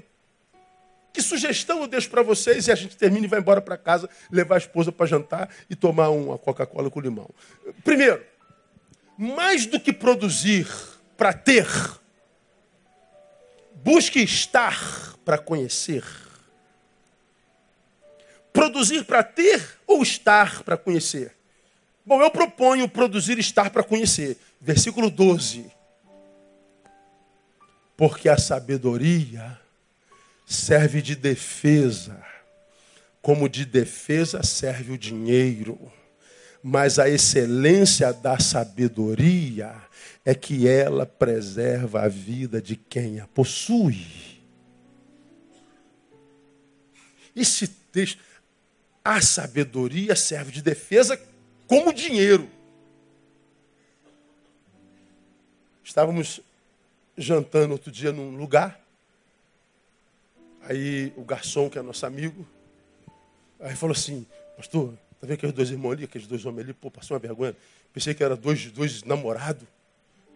[SPEAKER 1] Que sugestão eu deixo para vocês e a gente termina e vai embora para casa, levar a esposa para jantar e tomar uma Coca-Cola com limão. Primeiro, mais do que produzir para ter, busque estar para conhecer. Produzir para ter ou estar para conhecer? Bom, eu proponho produzir estar para conhecer. Versículo 12. Porque a sabedoria serve de defesa, como de defesa serve o dinheiro. Mas a excelência da sabedoria é que ela preserva a vida de quem a possui. Esse texto, a sabedoria serve de defesa como dinheiro. Estávamos jantando outro dia num lugar. Aí o garçom, que é nosso amigo, aí falou assim, pastor, tá vendo aqueles dois irmãos ali, aqueles dois homens ali, pô, passou uma vergonha. Pensei que eram dois, dois namorados,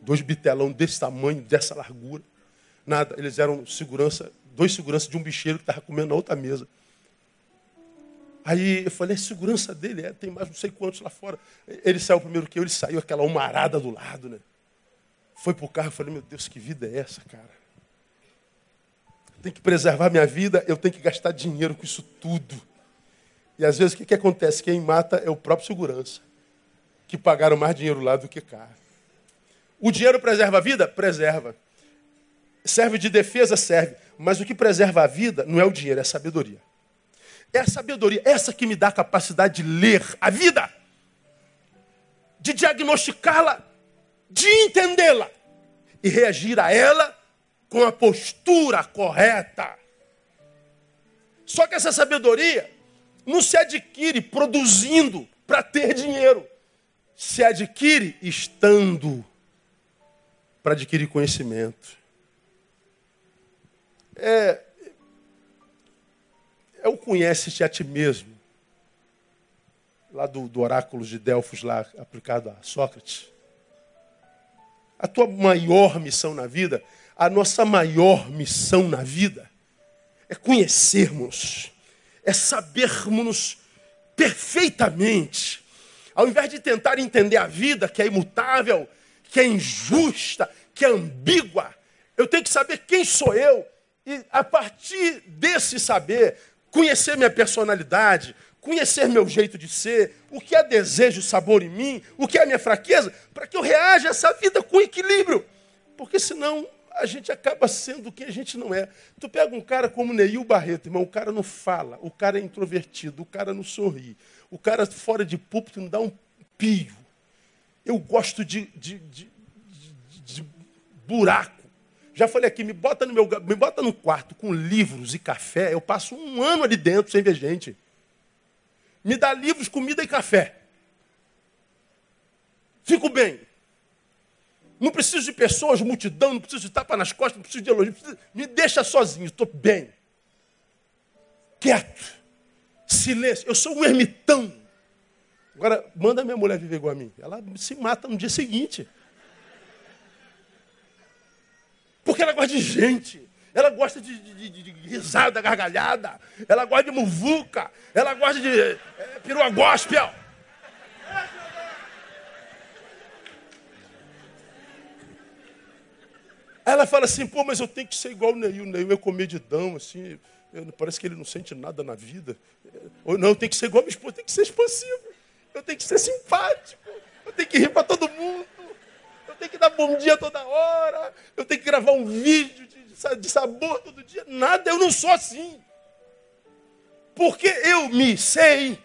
[SPEAKER 1] dois bitelão desse tamanho, dessa largura. Nada, eles eram segurança, dois seguranças de um bicheiro que estava comendo na outra mesa. Aí eu falei, a segurança dele é, tem mais não sei quantos lá fora. Ele saiu primeiro que eu, ele saiu aquela humarada do lado, né? Foi pro carro, eu falei, meu Deus, que vida é essa, cara? Tem que preservar minha vida, eu tenho que gastar dinheiro com isso tudo. E às vezes o que, que acontece? Quem mata é o próprio segurança, que pagaram mais dinheiro lá do que cá. O dinheiro preserva a vida? Preserva. Serve de defesa? Serve. Mas o que preserva a vida não é o dinheiro, é a sabedoria. É a sabedoria, essa que me dá a capacidade de ler a vida, de diagnosticá-la, de entendê-la e reagir a ela com a postura correta. Só que essa sabedoria não se adquire produzindo para ter dinheiro. Se adquire estando para adquirir conhecimento. É, é o conhece-te a ti mesmo. Lá do, do oráculo de Delfos, lá aplicado a Sócrates. A tua maior missão na vida, a nossa maior missão na vida, é conhecermos, é sabermos perfeitamente. Ao invés de tentar entender a vida, que é imutável, que é injusta, que é ambígua, eu tenho que saber quem sou eu e, a partir desse saber, conhecer minha personalidade, conhecer meu jeito de ser, o que é desejo, sabor em mim, o que é minha fraqueza, para que eu reaja a essa vida com equilíbrio. Porque senão a gente acaba sendo o que a gente não é. Tu pega um cara como Neil Barreto, irmão, o cara não fala, o cara é introvertido, o cara não sorri, o cara fora de púlpito não dá um pio. Eu gosto de, de, de, de buraco. Já falei aqui, me bota no meu, me bota no quarto com livros e café, eu passo um ano ali dentro sem ver gente. Me dá livros, comida e café. Fico bem. Não preciso de pessoas, multidão, não preciso de tapa nas costas, não preciso de elogio. Preciso... Me deixa sozinho, estou bem. Quieto. Silêncio. Eu sou um ermitão. Agora, manda minha mulher viver igual a mim. Ela se mata no dia seguinte. Porque ela gosta de gente. Ela gosta de, de, de, de risada, gargalhada. Ela gosta de muvuca. Ela gosta de é, perua gospel. Ela fala assim, pô, mas eu tenho que ser igual o Neil. O Neil é comedidão, assim, parece que ele não sente nada na vida. Ou não, eu tenho que ser igual a minha esposa, eu tenho que ser expansivo. Eu tenho que ser simpático. Eu tenho que rir para todo mundo. Eu tenho que dar bom dia toda hora. Eu tenho que gravar um vídeo de, de sabor todo dia. Nada, eu não sou assim. Porque eu me sei.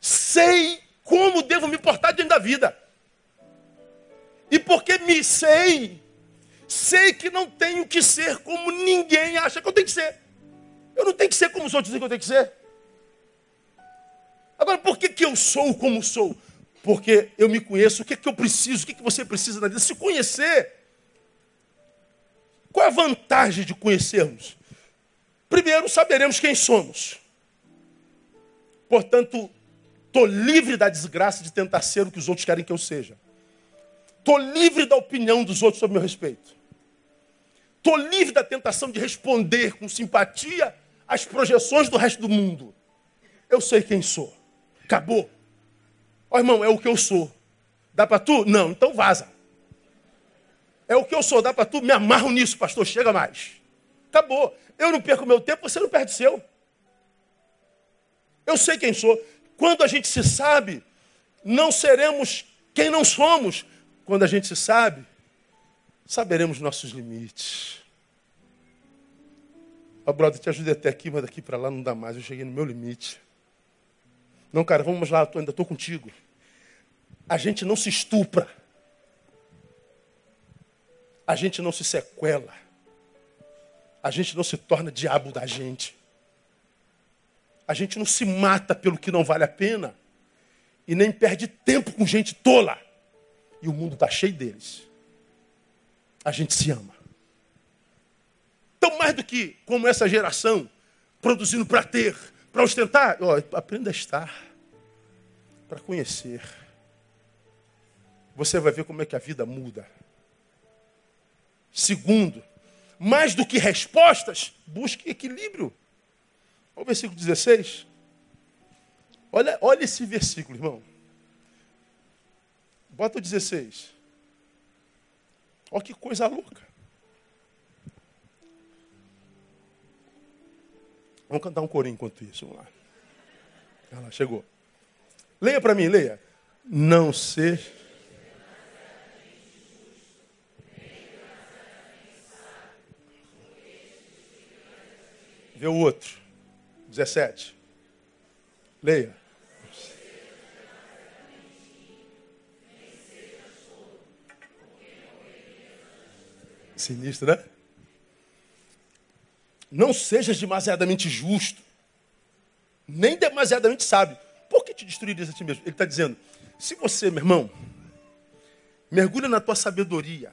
[SPEAKER 1] Sei como devo me portar diante da vida. E porque me sei, Sei que não tenho que ser como ninguém acha que eu tenho que ser. Eu não tenho que ser como os outros dizem que eu tenho que ser. Agora, por que, que eu sou como sou? Porque eu me conheço, o que, que eu preciso, o que, que você precisa na vida? Se conhecer. Qual é a vantagem de conhecermos? Primeiro, saberemos quem somos. Portanto, estou livre da desgraça de tentar ser o que os outros querem que eu seja. Estou livre da opinião dos outros sobre meu respeito. Estou livre da tentação de responder com simpatia às projeções do resto do mundo. Eu sei quem sou. Acabou. Ó, irmão, é o que eu sou. Dá para tu? Não, então vaza. É o que eu sou, dá para tu? Me amarro nisso, pastor, chega mais. Acabou. Eu não perco meu tempo, você não perde seu. Eu sei quem sou. Quando a gente se sabe, não seremos quem não somos, quando a gente se sabe, saberemos nossos limites. Ó, oh, brother, te ajudei até aqui, mas daqui para lá não dá mais. Eu cheguei no meu limite. Não, cara, vamos lá, ainda estou contigo. A gente não se estupra. A gente não se sequela. A gente não se torna diabo da gente. A gente não se mata pelo que não vale a pena. E nem perde tempo com gente tola. E o mundo está cheio deles. A gente se ama. Então, mais do que como essa geração, produzindo para ter, para ostentar, ó, aprenda a estar, para conhecer. Você vai ver como é que a vida muda. Segundo, mais do que respostas, busque equilíbrio. Olha o versículo 16. Olha, olha esse versículo, irmão. Bota o 16. Olha que coisa louca. Vamos cantar um corinho enquanto isso. Vamos lá. Olha lá, chegou. Leia para mim, leia. Não ser. Vê o outro. 17. Leia. Sinistro, né? Não sejas demasiadamente justo, nem demasiadamente sábio. Por que te destruirias a ti mesmo? Ele está dizendo: se você, meu irmão, mergulha na tua sabedoria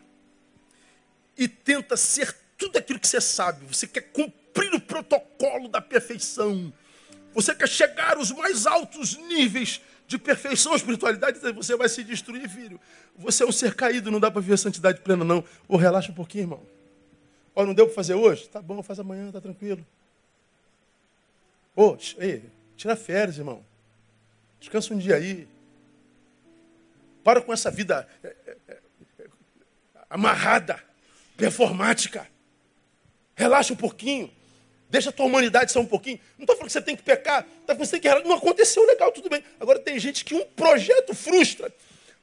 [SPEAKER 1] e tenta ser tudo aquilo que você sabe, você quer cumprir o protocolo da perfeição, você quer chegar aos mais altos níveis de perfeição, espiritualidade, você vai se destruir, filho. Você é um ser caído, não dá para viver santidade plena, não. Ou relaxa um pouquinho, irmão. Ó, não deu para fazer hoje? Tá bom, faz amanhã, tá tranquilo. Ô, ei, tira férias, irmão. Descansa um dia aí. Para com essa vida é, é, é, amarrada, performática. Relaxa um pouquinho. Deixa a tua humanidade ser um pouquinho. Não estou falando que você tem que pecar, tá você tem que Não aconteceu legal, tudo bem. Agora tem gente que um projeto frustra,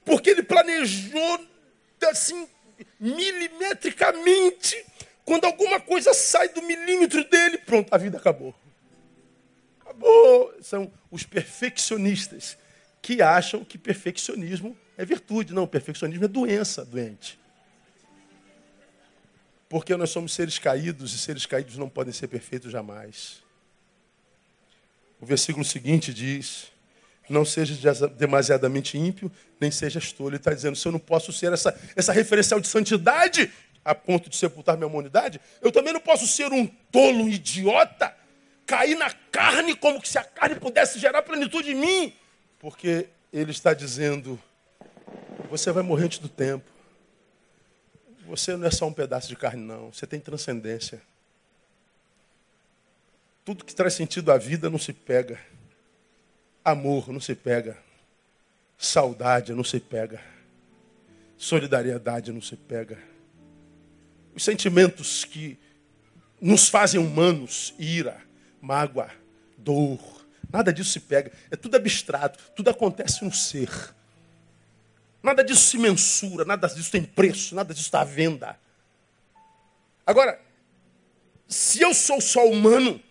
[SPEAKER 1] porque ele planejou assim, milimetricamente. Quando alguma coisa sai do milímetro dele, pronto, a vida acabou. Acabou. São os perfeccionistas que acham que perfeccionismo é virtude. Não, perfeccionismo é doença doente. Porque nós somos seres caídos e seres caídos não podem ser perfeitos jamais. O versículo seguinte diz: Não sejas demasiadamente ímpio, nem sejas tolo. Ele está dizendo: se eu não posso ser essa, essa referencial de santidade a ponto de sepultar minha humanidade, eu também não posso ser um tolo, um idiota, cair na carne como se a carne pudesse gerar plenitude em mim. Porque ele está dizendo: você vai morrer antes do tempo. Você não é só um pedaço de carne, não. Você tem transcendência. Tudo que traz sentido à vida não se pega. Amor não se pega. Saudade não se pega. Solidariedade não se pega. Os sentimentos que nos fazem humanos, ira, mágoa, dor, nada disso se pega. É tudo abstrato, tudo acontece no ser. Nada disso se mensura, nada disso tem preço, nada disso está à venda. Agora, se eu sou só humano,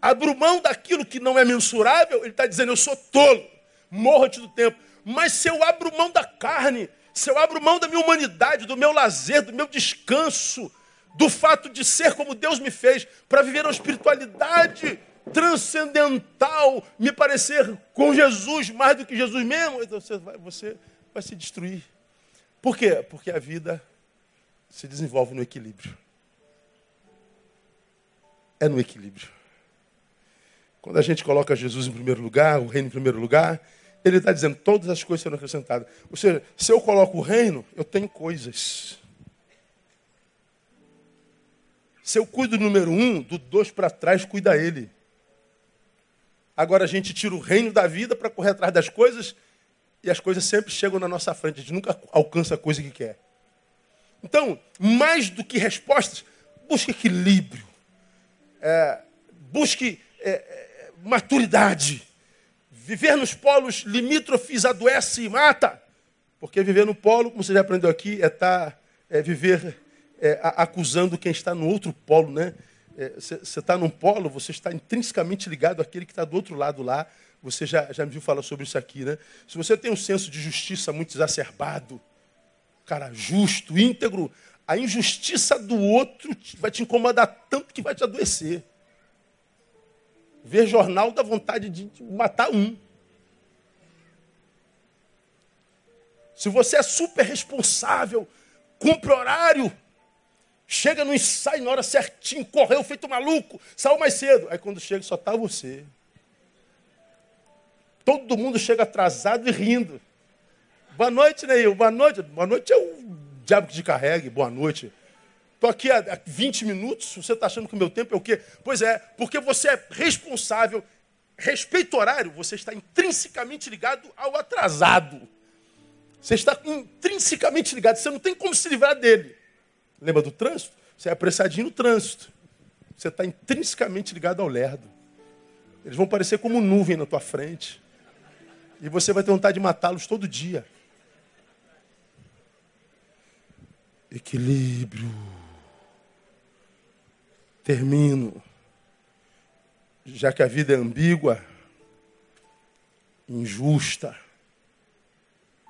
[SPEAKER 1] abro mão daquilo que não é mensurável, ele está dizendo, eu sou tolo, morro antes do tempo. Mas se eu abro mão da carne, se eu abro mão da minha humanidade, do meu lazer, do meu descanso, do fato de ser como Deus me fez, para viver uma espiritualidade transcendental, me parecer com Jesus mais do que Jesus mesmo, você você vai se destruir. Por quê? Porque a vida se desenvolve no equilíbrio. É no equilíbrio. Quando a gente coloca Jesus em primeiro lugar, o reino em primeiro lugar, ele está dizendo todas as coisas serão acrescentadas. Ou seja, se eu coloco o reino, eu tenho coisas. Se eu cuido do número um, do dois para trás, cuida ele. Agora a gente tira o reino da vida para correr atrás das coisas e as coisas sempre chegam na nossa frente, a gente nunca alcança a coisa que quer. Então, mais do que respostas, busque equilíbrio, é, busque é, é, maturidade. Viver nos polos limítrofes adoece e mata, porque viver no polo, como você já aprendeu aqui, é, tá, é viver é, acusando quem está no outro polo, né? Você é, está num polo, você está intrinsecamente ligado àquele que está do outro lado lá, você já, já me viu falar sobre isso aqui, né? Se você tem um senso de justiça muito exacerbado, cara, justo, íntegro, a injustiça do outro vai te incomodar tanto que vai te adoecer. Ver jornal dá vontade de matar um. Se você é super responsável, cumpre horário, chega no ensaio na hora certinho, correu feito maluco, saiu mais cedo. Aí quando chega só está você. Todo mundo chega atrasado e rindo. Boa noite, Neil. Boa noite. Boa noite é o diabo que te carregue. Boa noite. Estou aqui há 20 minutos. Você está achando que o meu tempo é o quê? Pois é, porque você é responsável. Respeito horário, você está intrinsecamente ligado ao atrasado. Você está intrinsecamente ligado. Você não tem como se livrar dele. Lembra do trânsito? Você é apressadinho no trânsito. Você está intrinsecamente ligado ao lerdo. Eles vão parecer como nuvem na tua frente. E você vai ter vontade de matá-los todo dia. Equilíbrio. Termino. Já que a vida é ambígua, injusta,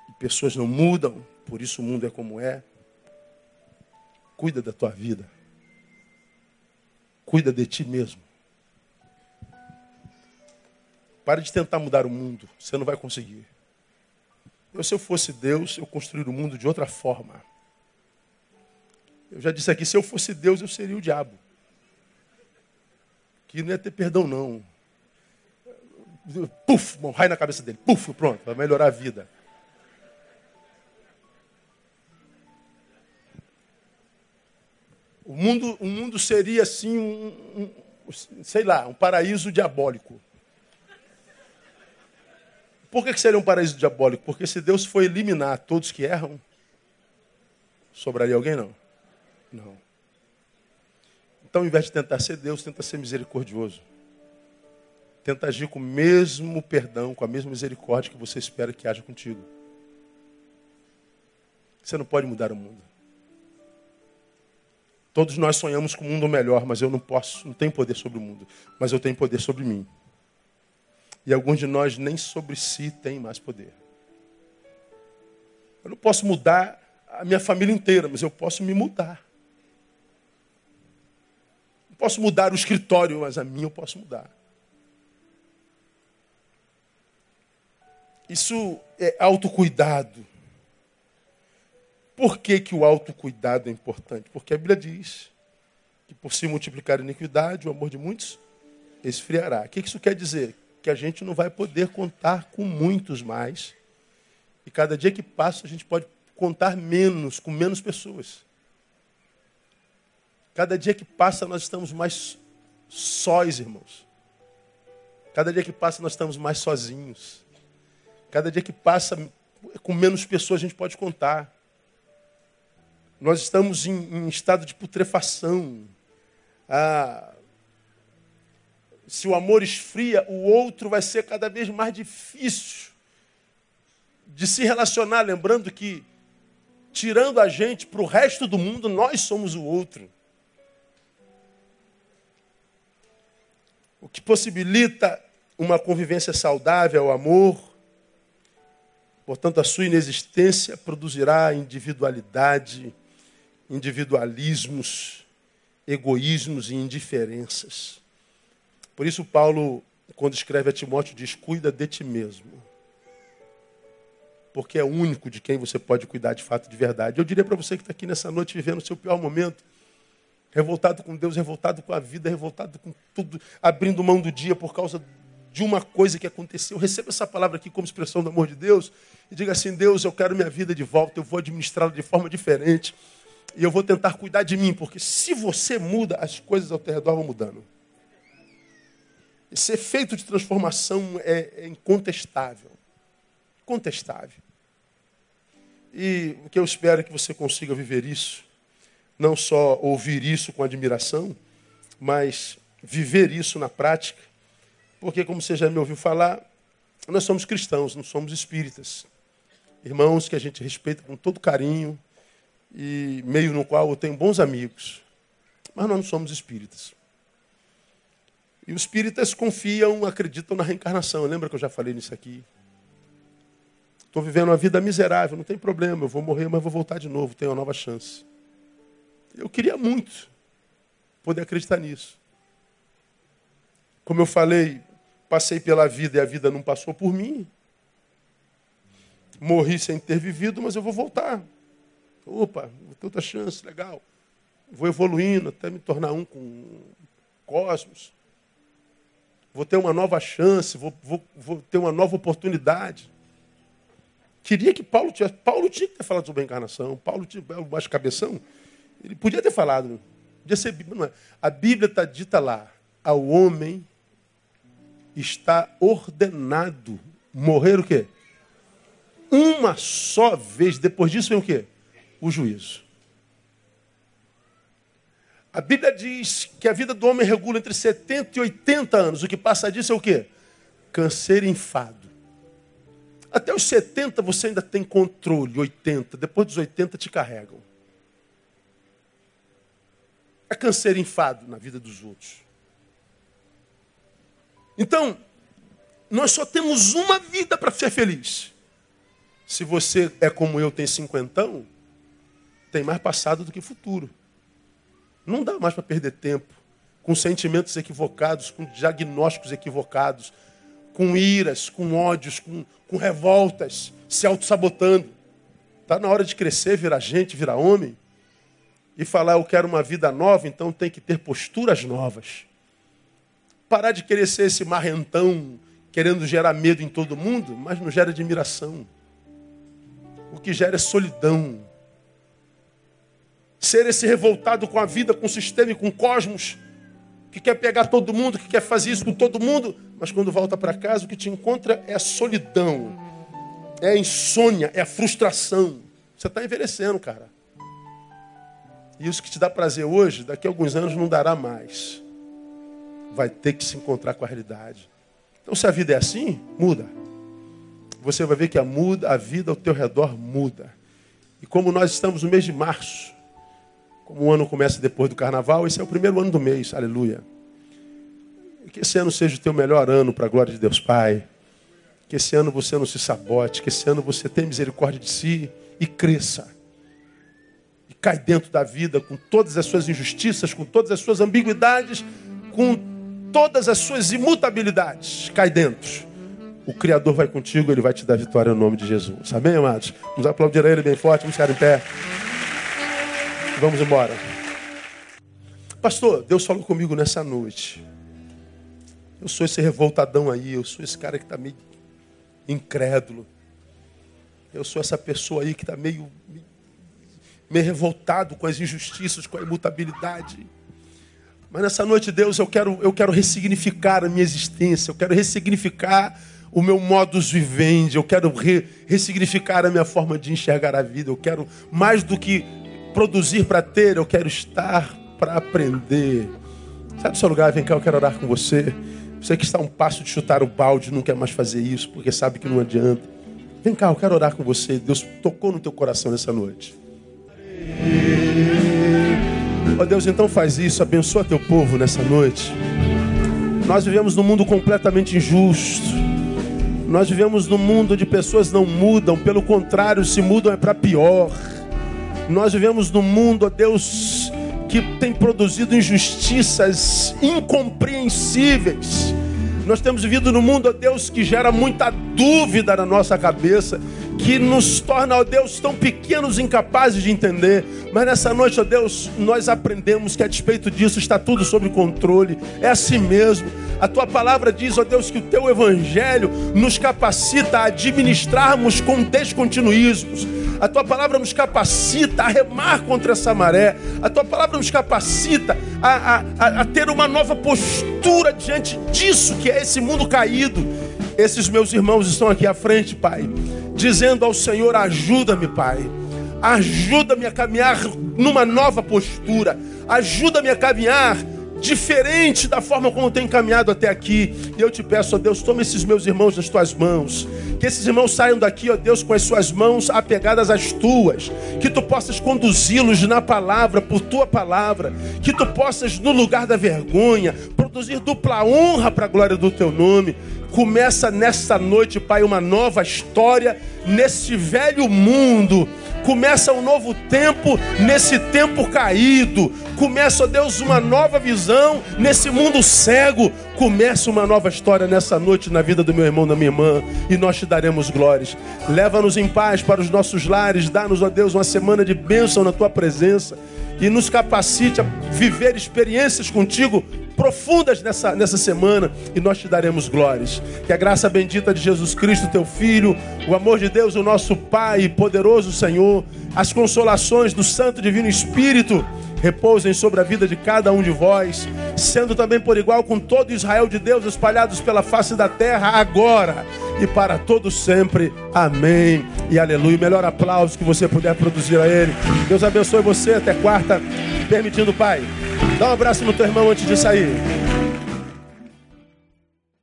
[SPEAKER 1] e pessoas não mudam, por isso o mundo é como é. Cuida da tua vida. Cuida de ti mesmo. Pare de tentar mudar o mundo. Você não vai conseguir. Eu, se eu fosse Deus, eu construiria o mundo de outra forma. Eu já disse aqui, se eu fosse Deus, eu seria o diabo. Que não ia ter perdão, não. Puf, bom, raio na cabeça dele. Puf, pronto, vai melhorar a vida. O mundo, o mundo seria assim, um, um, sei lá, um paraíso diabólico. Por que, seria um paraíso diabólico? Porque se Deus for eliminar todos que erram, sobraria alguém? Não. Não. Então, ao invés de tentar ser Deus, tenta ser misericordioso. Tenta agir com o mesmo perdão, com a mesma misericórdia que você espera que haja contigo. Você não pode mudar o mundo. Todos nós sonhamos com um mundo melhor, mas eu não posso, não tenho poder sobre o mundo, mas eu tenho poder sobre mim. E alguns de nós nem sobre si têm mais poder. Eu não posso mudar a minha família inteira, mas eu posso me mudar. Não posso mudar o escritório, mas a minha eu posso mudar. Isso é autocuidado. Por que, que o autocuidado é importante? Porque a Bíblia diz que por se multiplicar a iniquidade, o amor de muitos esfriará. O que isso quer dizer? Que a gente não vai poder contar com muitos mais. E cada dia que passa, a gente pode contar menos, com menos pessoas. Cada dia que passa, nós estamos mais sós, irmãos. Cada dia que passa, nós estamos mais sozinhos. Cada dia que passa, com menos pessoas a gente pode contar. Nós estamos em, em estado de putrefação. Ah, se o amor esfria, o outro vai ser cada vez mais difícil de se relacionar. Lembrando que, tirando a gente para o resto do mundo, nós somos o outro. O que possibilita uma convivência saudável, o amor, Portanto, a sua inexistência produzirá individualidade, individualismos, egoísmos e indiferenças. Por isso, Paulo, quando escreve a Timóteo, diz: cuida de ti mesmo. Porque é o único de quem você pode cuidar de fato, de verdade. Eu diria para você que está aqui nessa noite vivendo o seu pior momento, revoltado com Deus, revoltado com a vida, revoltado com tudo, abrindo mão do dia por causa de uma coisa que aconteceu. Receba essa palavra aqui como expressão do amor de Deus e diga assim: Deus, eu quero minha vida de volta, eu vou administrá-la de forma diferente e eu vou tentar cuidar de mim, porque se você muda, as coisas ao teu redor vão mudando. Esse efeito de transformação é, é incontestável. Contestável. E o que eu espero é que você consiga viver isso, não só ouvir isso com admiração, mas viver isso na prática porque, como você já me ouviu falar, nós somos cristãos, não somos espíritas. Irmãos que a gente respeita com todo carinho e meio no qual eu tenho bons amigos. Mas nós não somos espíritas. E os espíritas confiam, acreditam na reencarnação. Lembra que eu já falei nisso aqui? Estou vivendo uma vida miserável, não tem problema, eu vou morrer, mas vou voltar de novo, tenho uma nova chance. Eu queria muito poder acreditar nisso. Como eu falei, Passei pela vida e a vida não passou por mim. Morri sem ter vivido, mas eu vou voltar. Opa, vou ter outra chance, legal. Vou evoluindo até me tornar um com o cosmos. Vou ter uma nova chance, vou, vou, vou ter uma nova oportunidade. Queria que Paulo tivesse. Paulo tinha que ter falado sobre a encarnação. Paulo tinha o baixo cabeção. Ele podia ter falado. Podia ser, não é. A Bíblia está dita lá. Ao homem está ordenado morrer o quê? Uma só vez. Depois disso vem o quê? O juízo. A Bíblia diz que a vida do homem regula entre 70 e 80 anos. O que passa disso é o quê? Câncer e enfado. Até os 70 você ainda tem controle, 80. Depois dos 80 te carregam. É câncer e enfado na vida dos outros. Então, nós só temos uma vida para ser feliz. Se você é como eu, tem cinquentão, tem mais passado do que futuro. Não dá mais para perder tempo com sentimentos equivocados, com diagnósticos equivocados, com iras, com ódios, com, com revoltas, se auto-sabotando. Está na hora de crescer, virar gente, virar homem. E falar, eu quero uma vida nova, então tem que ter posturas novas. Parar de querer ser esse marrentão, querendo gerar medo em todo mundo, mas não gera admiração. O que gera é solidão. Ser esse revoltado com a vida, com o sistema e com o cosmos, que quer pegar todo mundo, que quer fazer isso com todo mundo, mas quando volta para casa, o que te encontra é a solidão, é a insônia, é a frustração. Você está envelhecendo, cara. E isso que te dá prazer hoje, daqui a alguns anos não dará mais. Vai ter que se encontrar com a realidade. Então, se a vida é assim, muda. Você vai ver que a, muda, a vida ao teu redor muda. E como nós estamos no mês de março, como o ano começa depois do carnaval, esse é o primeiro ano do mês, aleluia. Que esse ano seja o teu melhor ano para a glória de Deus Pai. Que esse ano você não se sabote, que esse ano você tenha misericórdia de si e cresça. E cai dentro da vida com todas as suas injustiças, com todas as suas ambiguidades, com todas as suas imutabilidades. Cai dentro. O Criador vai contigo, Ele vai te dar vitória no nome de Jesus. Amém, amados? Vamos aplaudir a Ele bem forte, vamos ficar em pé. Vamos embora. Pastor, Deus falou comigo nessa noite. Eu sou esse revoltadão aí, eu sou esse cara que está meio incrédulo. Eu sou essa pessoa aí que está meio, meio revoltado com as injustiças, com a imutabilidade. Mas nessa noite, Deus, eu quero, eu quero ressignificar a minha existência, eu quero ressignificar o meu modus vivendi, eu quero re, ressignificar a minha forma de enxergar a vida, eu quero mais do que produzir para ter, eu quero estar para aprender. Sabe o seu lugar? Vem cá, eu quero orar com você. Você que está a um passo de chutar o balde, não quer mais fazer isso, porque sabe que não adianta. Vem cá, eu quero orar com você. Deus tocou no teu coração nessa noite. Ó oh Deus, então faz isso, abençoa teu povo nessa noite. Nós vivemos num mundo completamente injusto. Nós vivemos num mundo onde pessoas não mudam, pelo contrário, se mudam é para pior. Nós vivemos num mundo, ó Deus, que tem produzido injustiças incompreensíveis. Nós temos vivido num mundo, ó Deus, que gera muita dúvida na nossa cabeça, que nos torna, ó Deus, tão pequenos, incapazes de entender. Mas nessa noite, ó Deus, nós aprendemos que a despeito disso está tudo sob controle. É assim mesmo. A tua palavra diz, ó Deus, que o teu evangelho nos capacita a administrarmos com descontinuismos a tua palavra nos capacita a remar contra essa maré. A tua palavra nos capacita a, a, a ter uma nova postura diante disso que é esse mundo caído. Esses meus irmãos estão aqui à frente, Pai, dizendo ao Senhor: ajuda-me, Pai. Ajuda-me a caminhar numa nova postura. Ajuda-me a caminhar diferente da forma como tenho caminhado até aqui. E eu te peço, ó Deus, toma esses meus irmãos nas tuas mãos. Que esses irmãos saiam daqui, ó Deus, com as suas mãos apegadas às tuas. Que tu possas conduzi-los na palavra, por tua palavra. Que tu possas, no lugar da vergonha, produzir dupla honra para a glória do teu nome. Começa nesta noite, Pai, uma nova história nesse velho mundo Começa um novo tempo nesse tempo caído. Começa, ó Deus, uma nova visão nesse mundo cego. Começa uma nova história nessa noite na vida do meu irmão, da minha irmã, e nós te daremos glórias. Leva-nos em paz para os nossos lares, dá-nos, ó Deus, uma semana de bênção na tua presença e nos capacite a viver experiências contigo profundas nessa, nessa semana e nós te daremos glórias. Que a graça bendita de Jesus Cristo, teu Filho, o amor de Deus, o nosso Pai, poderoso Senhor, as consolações do Santo Divino Espírito repousem sobre a vida de cada um de vós, sendo também por igual com todo Israel de Deus espalhados pela face da terra, agora e para todos sempre. Amém e aleluia. Melhor aplauso que você puder produzir a Ele. Deus abençoe você até quarta, permitindo, Pai. Dá um abraço no teu irmão antes de sair.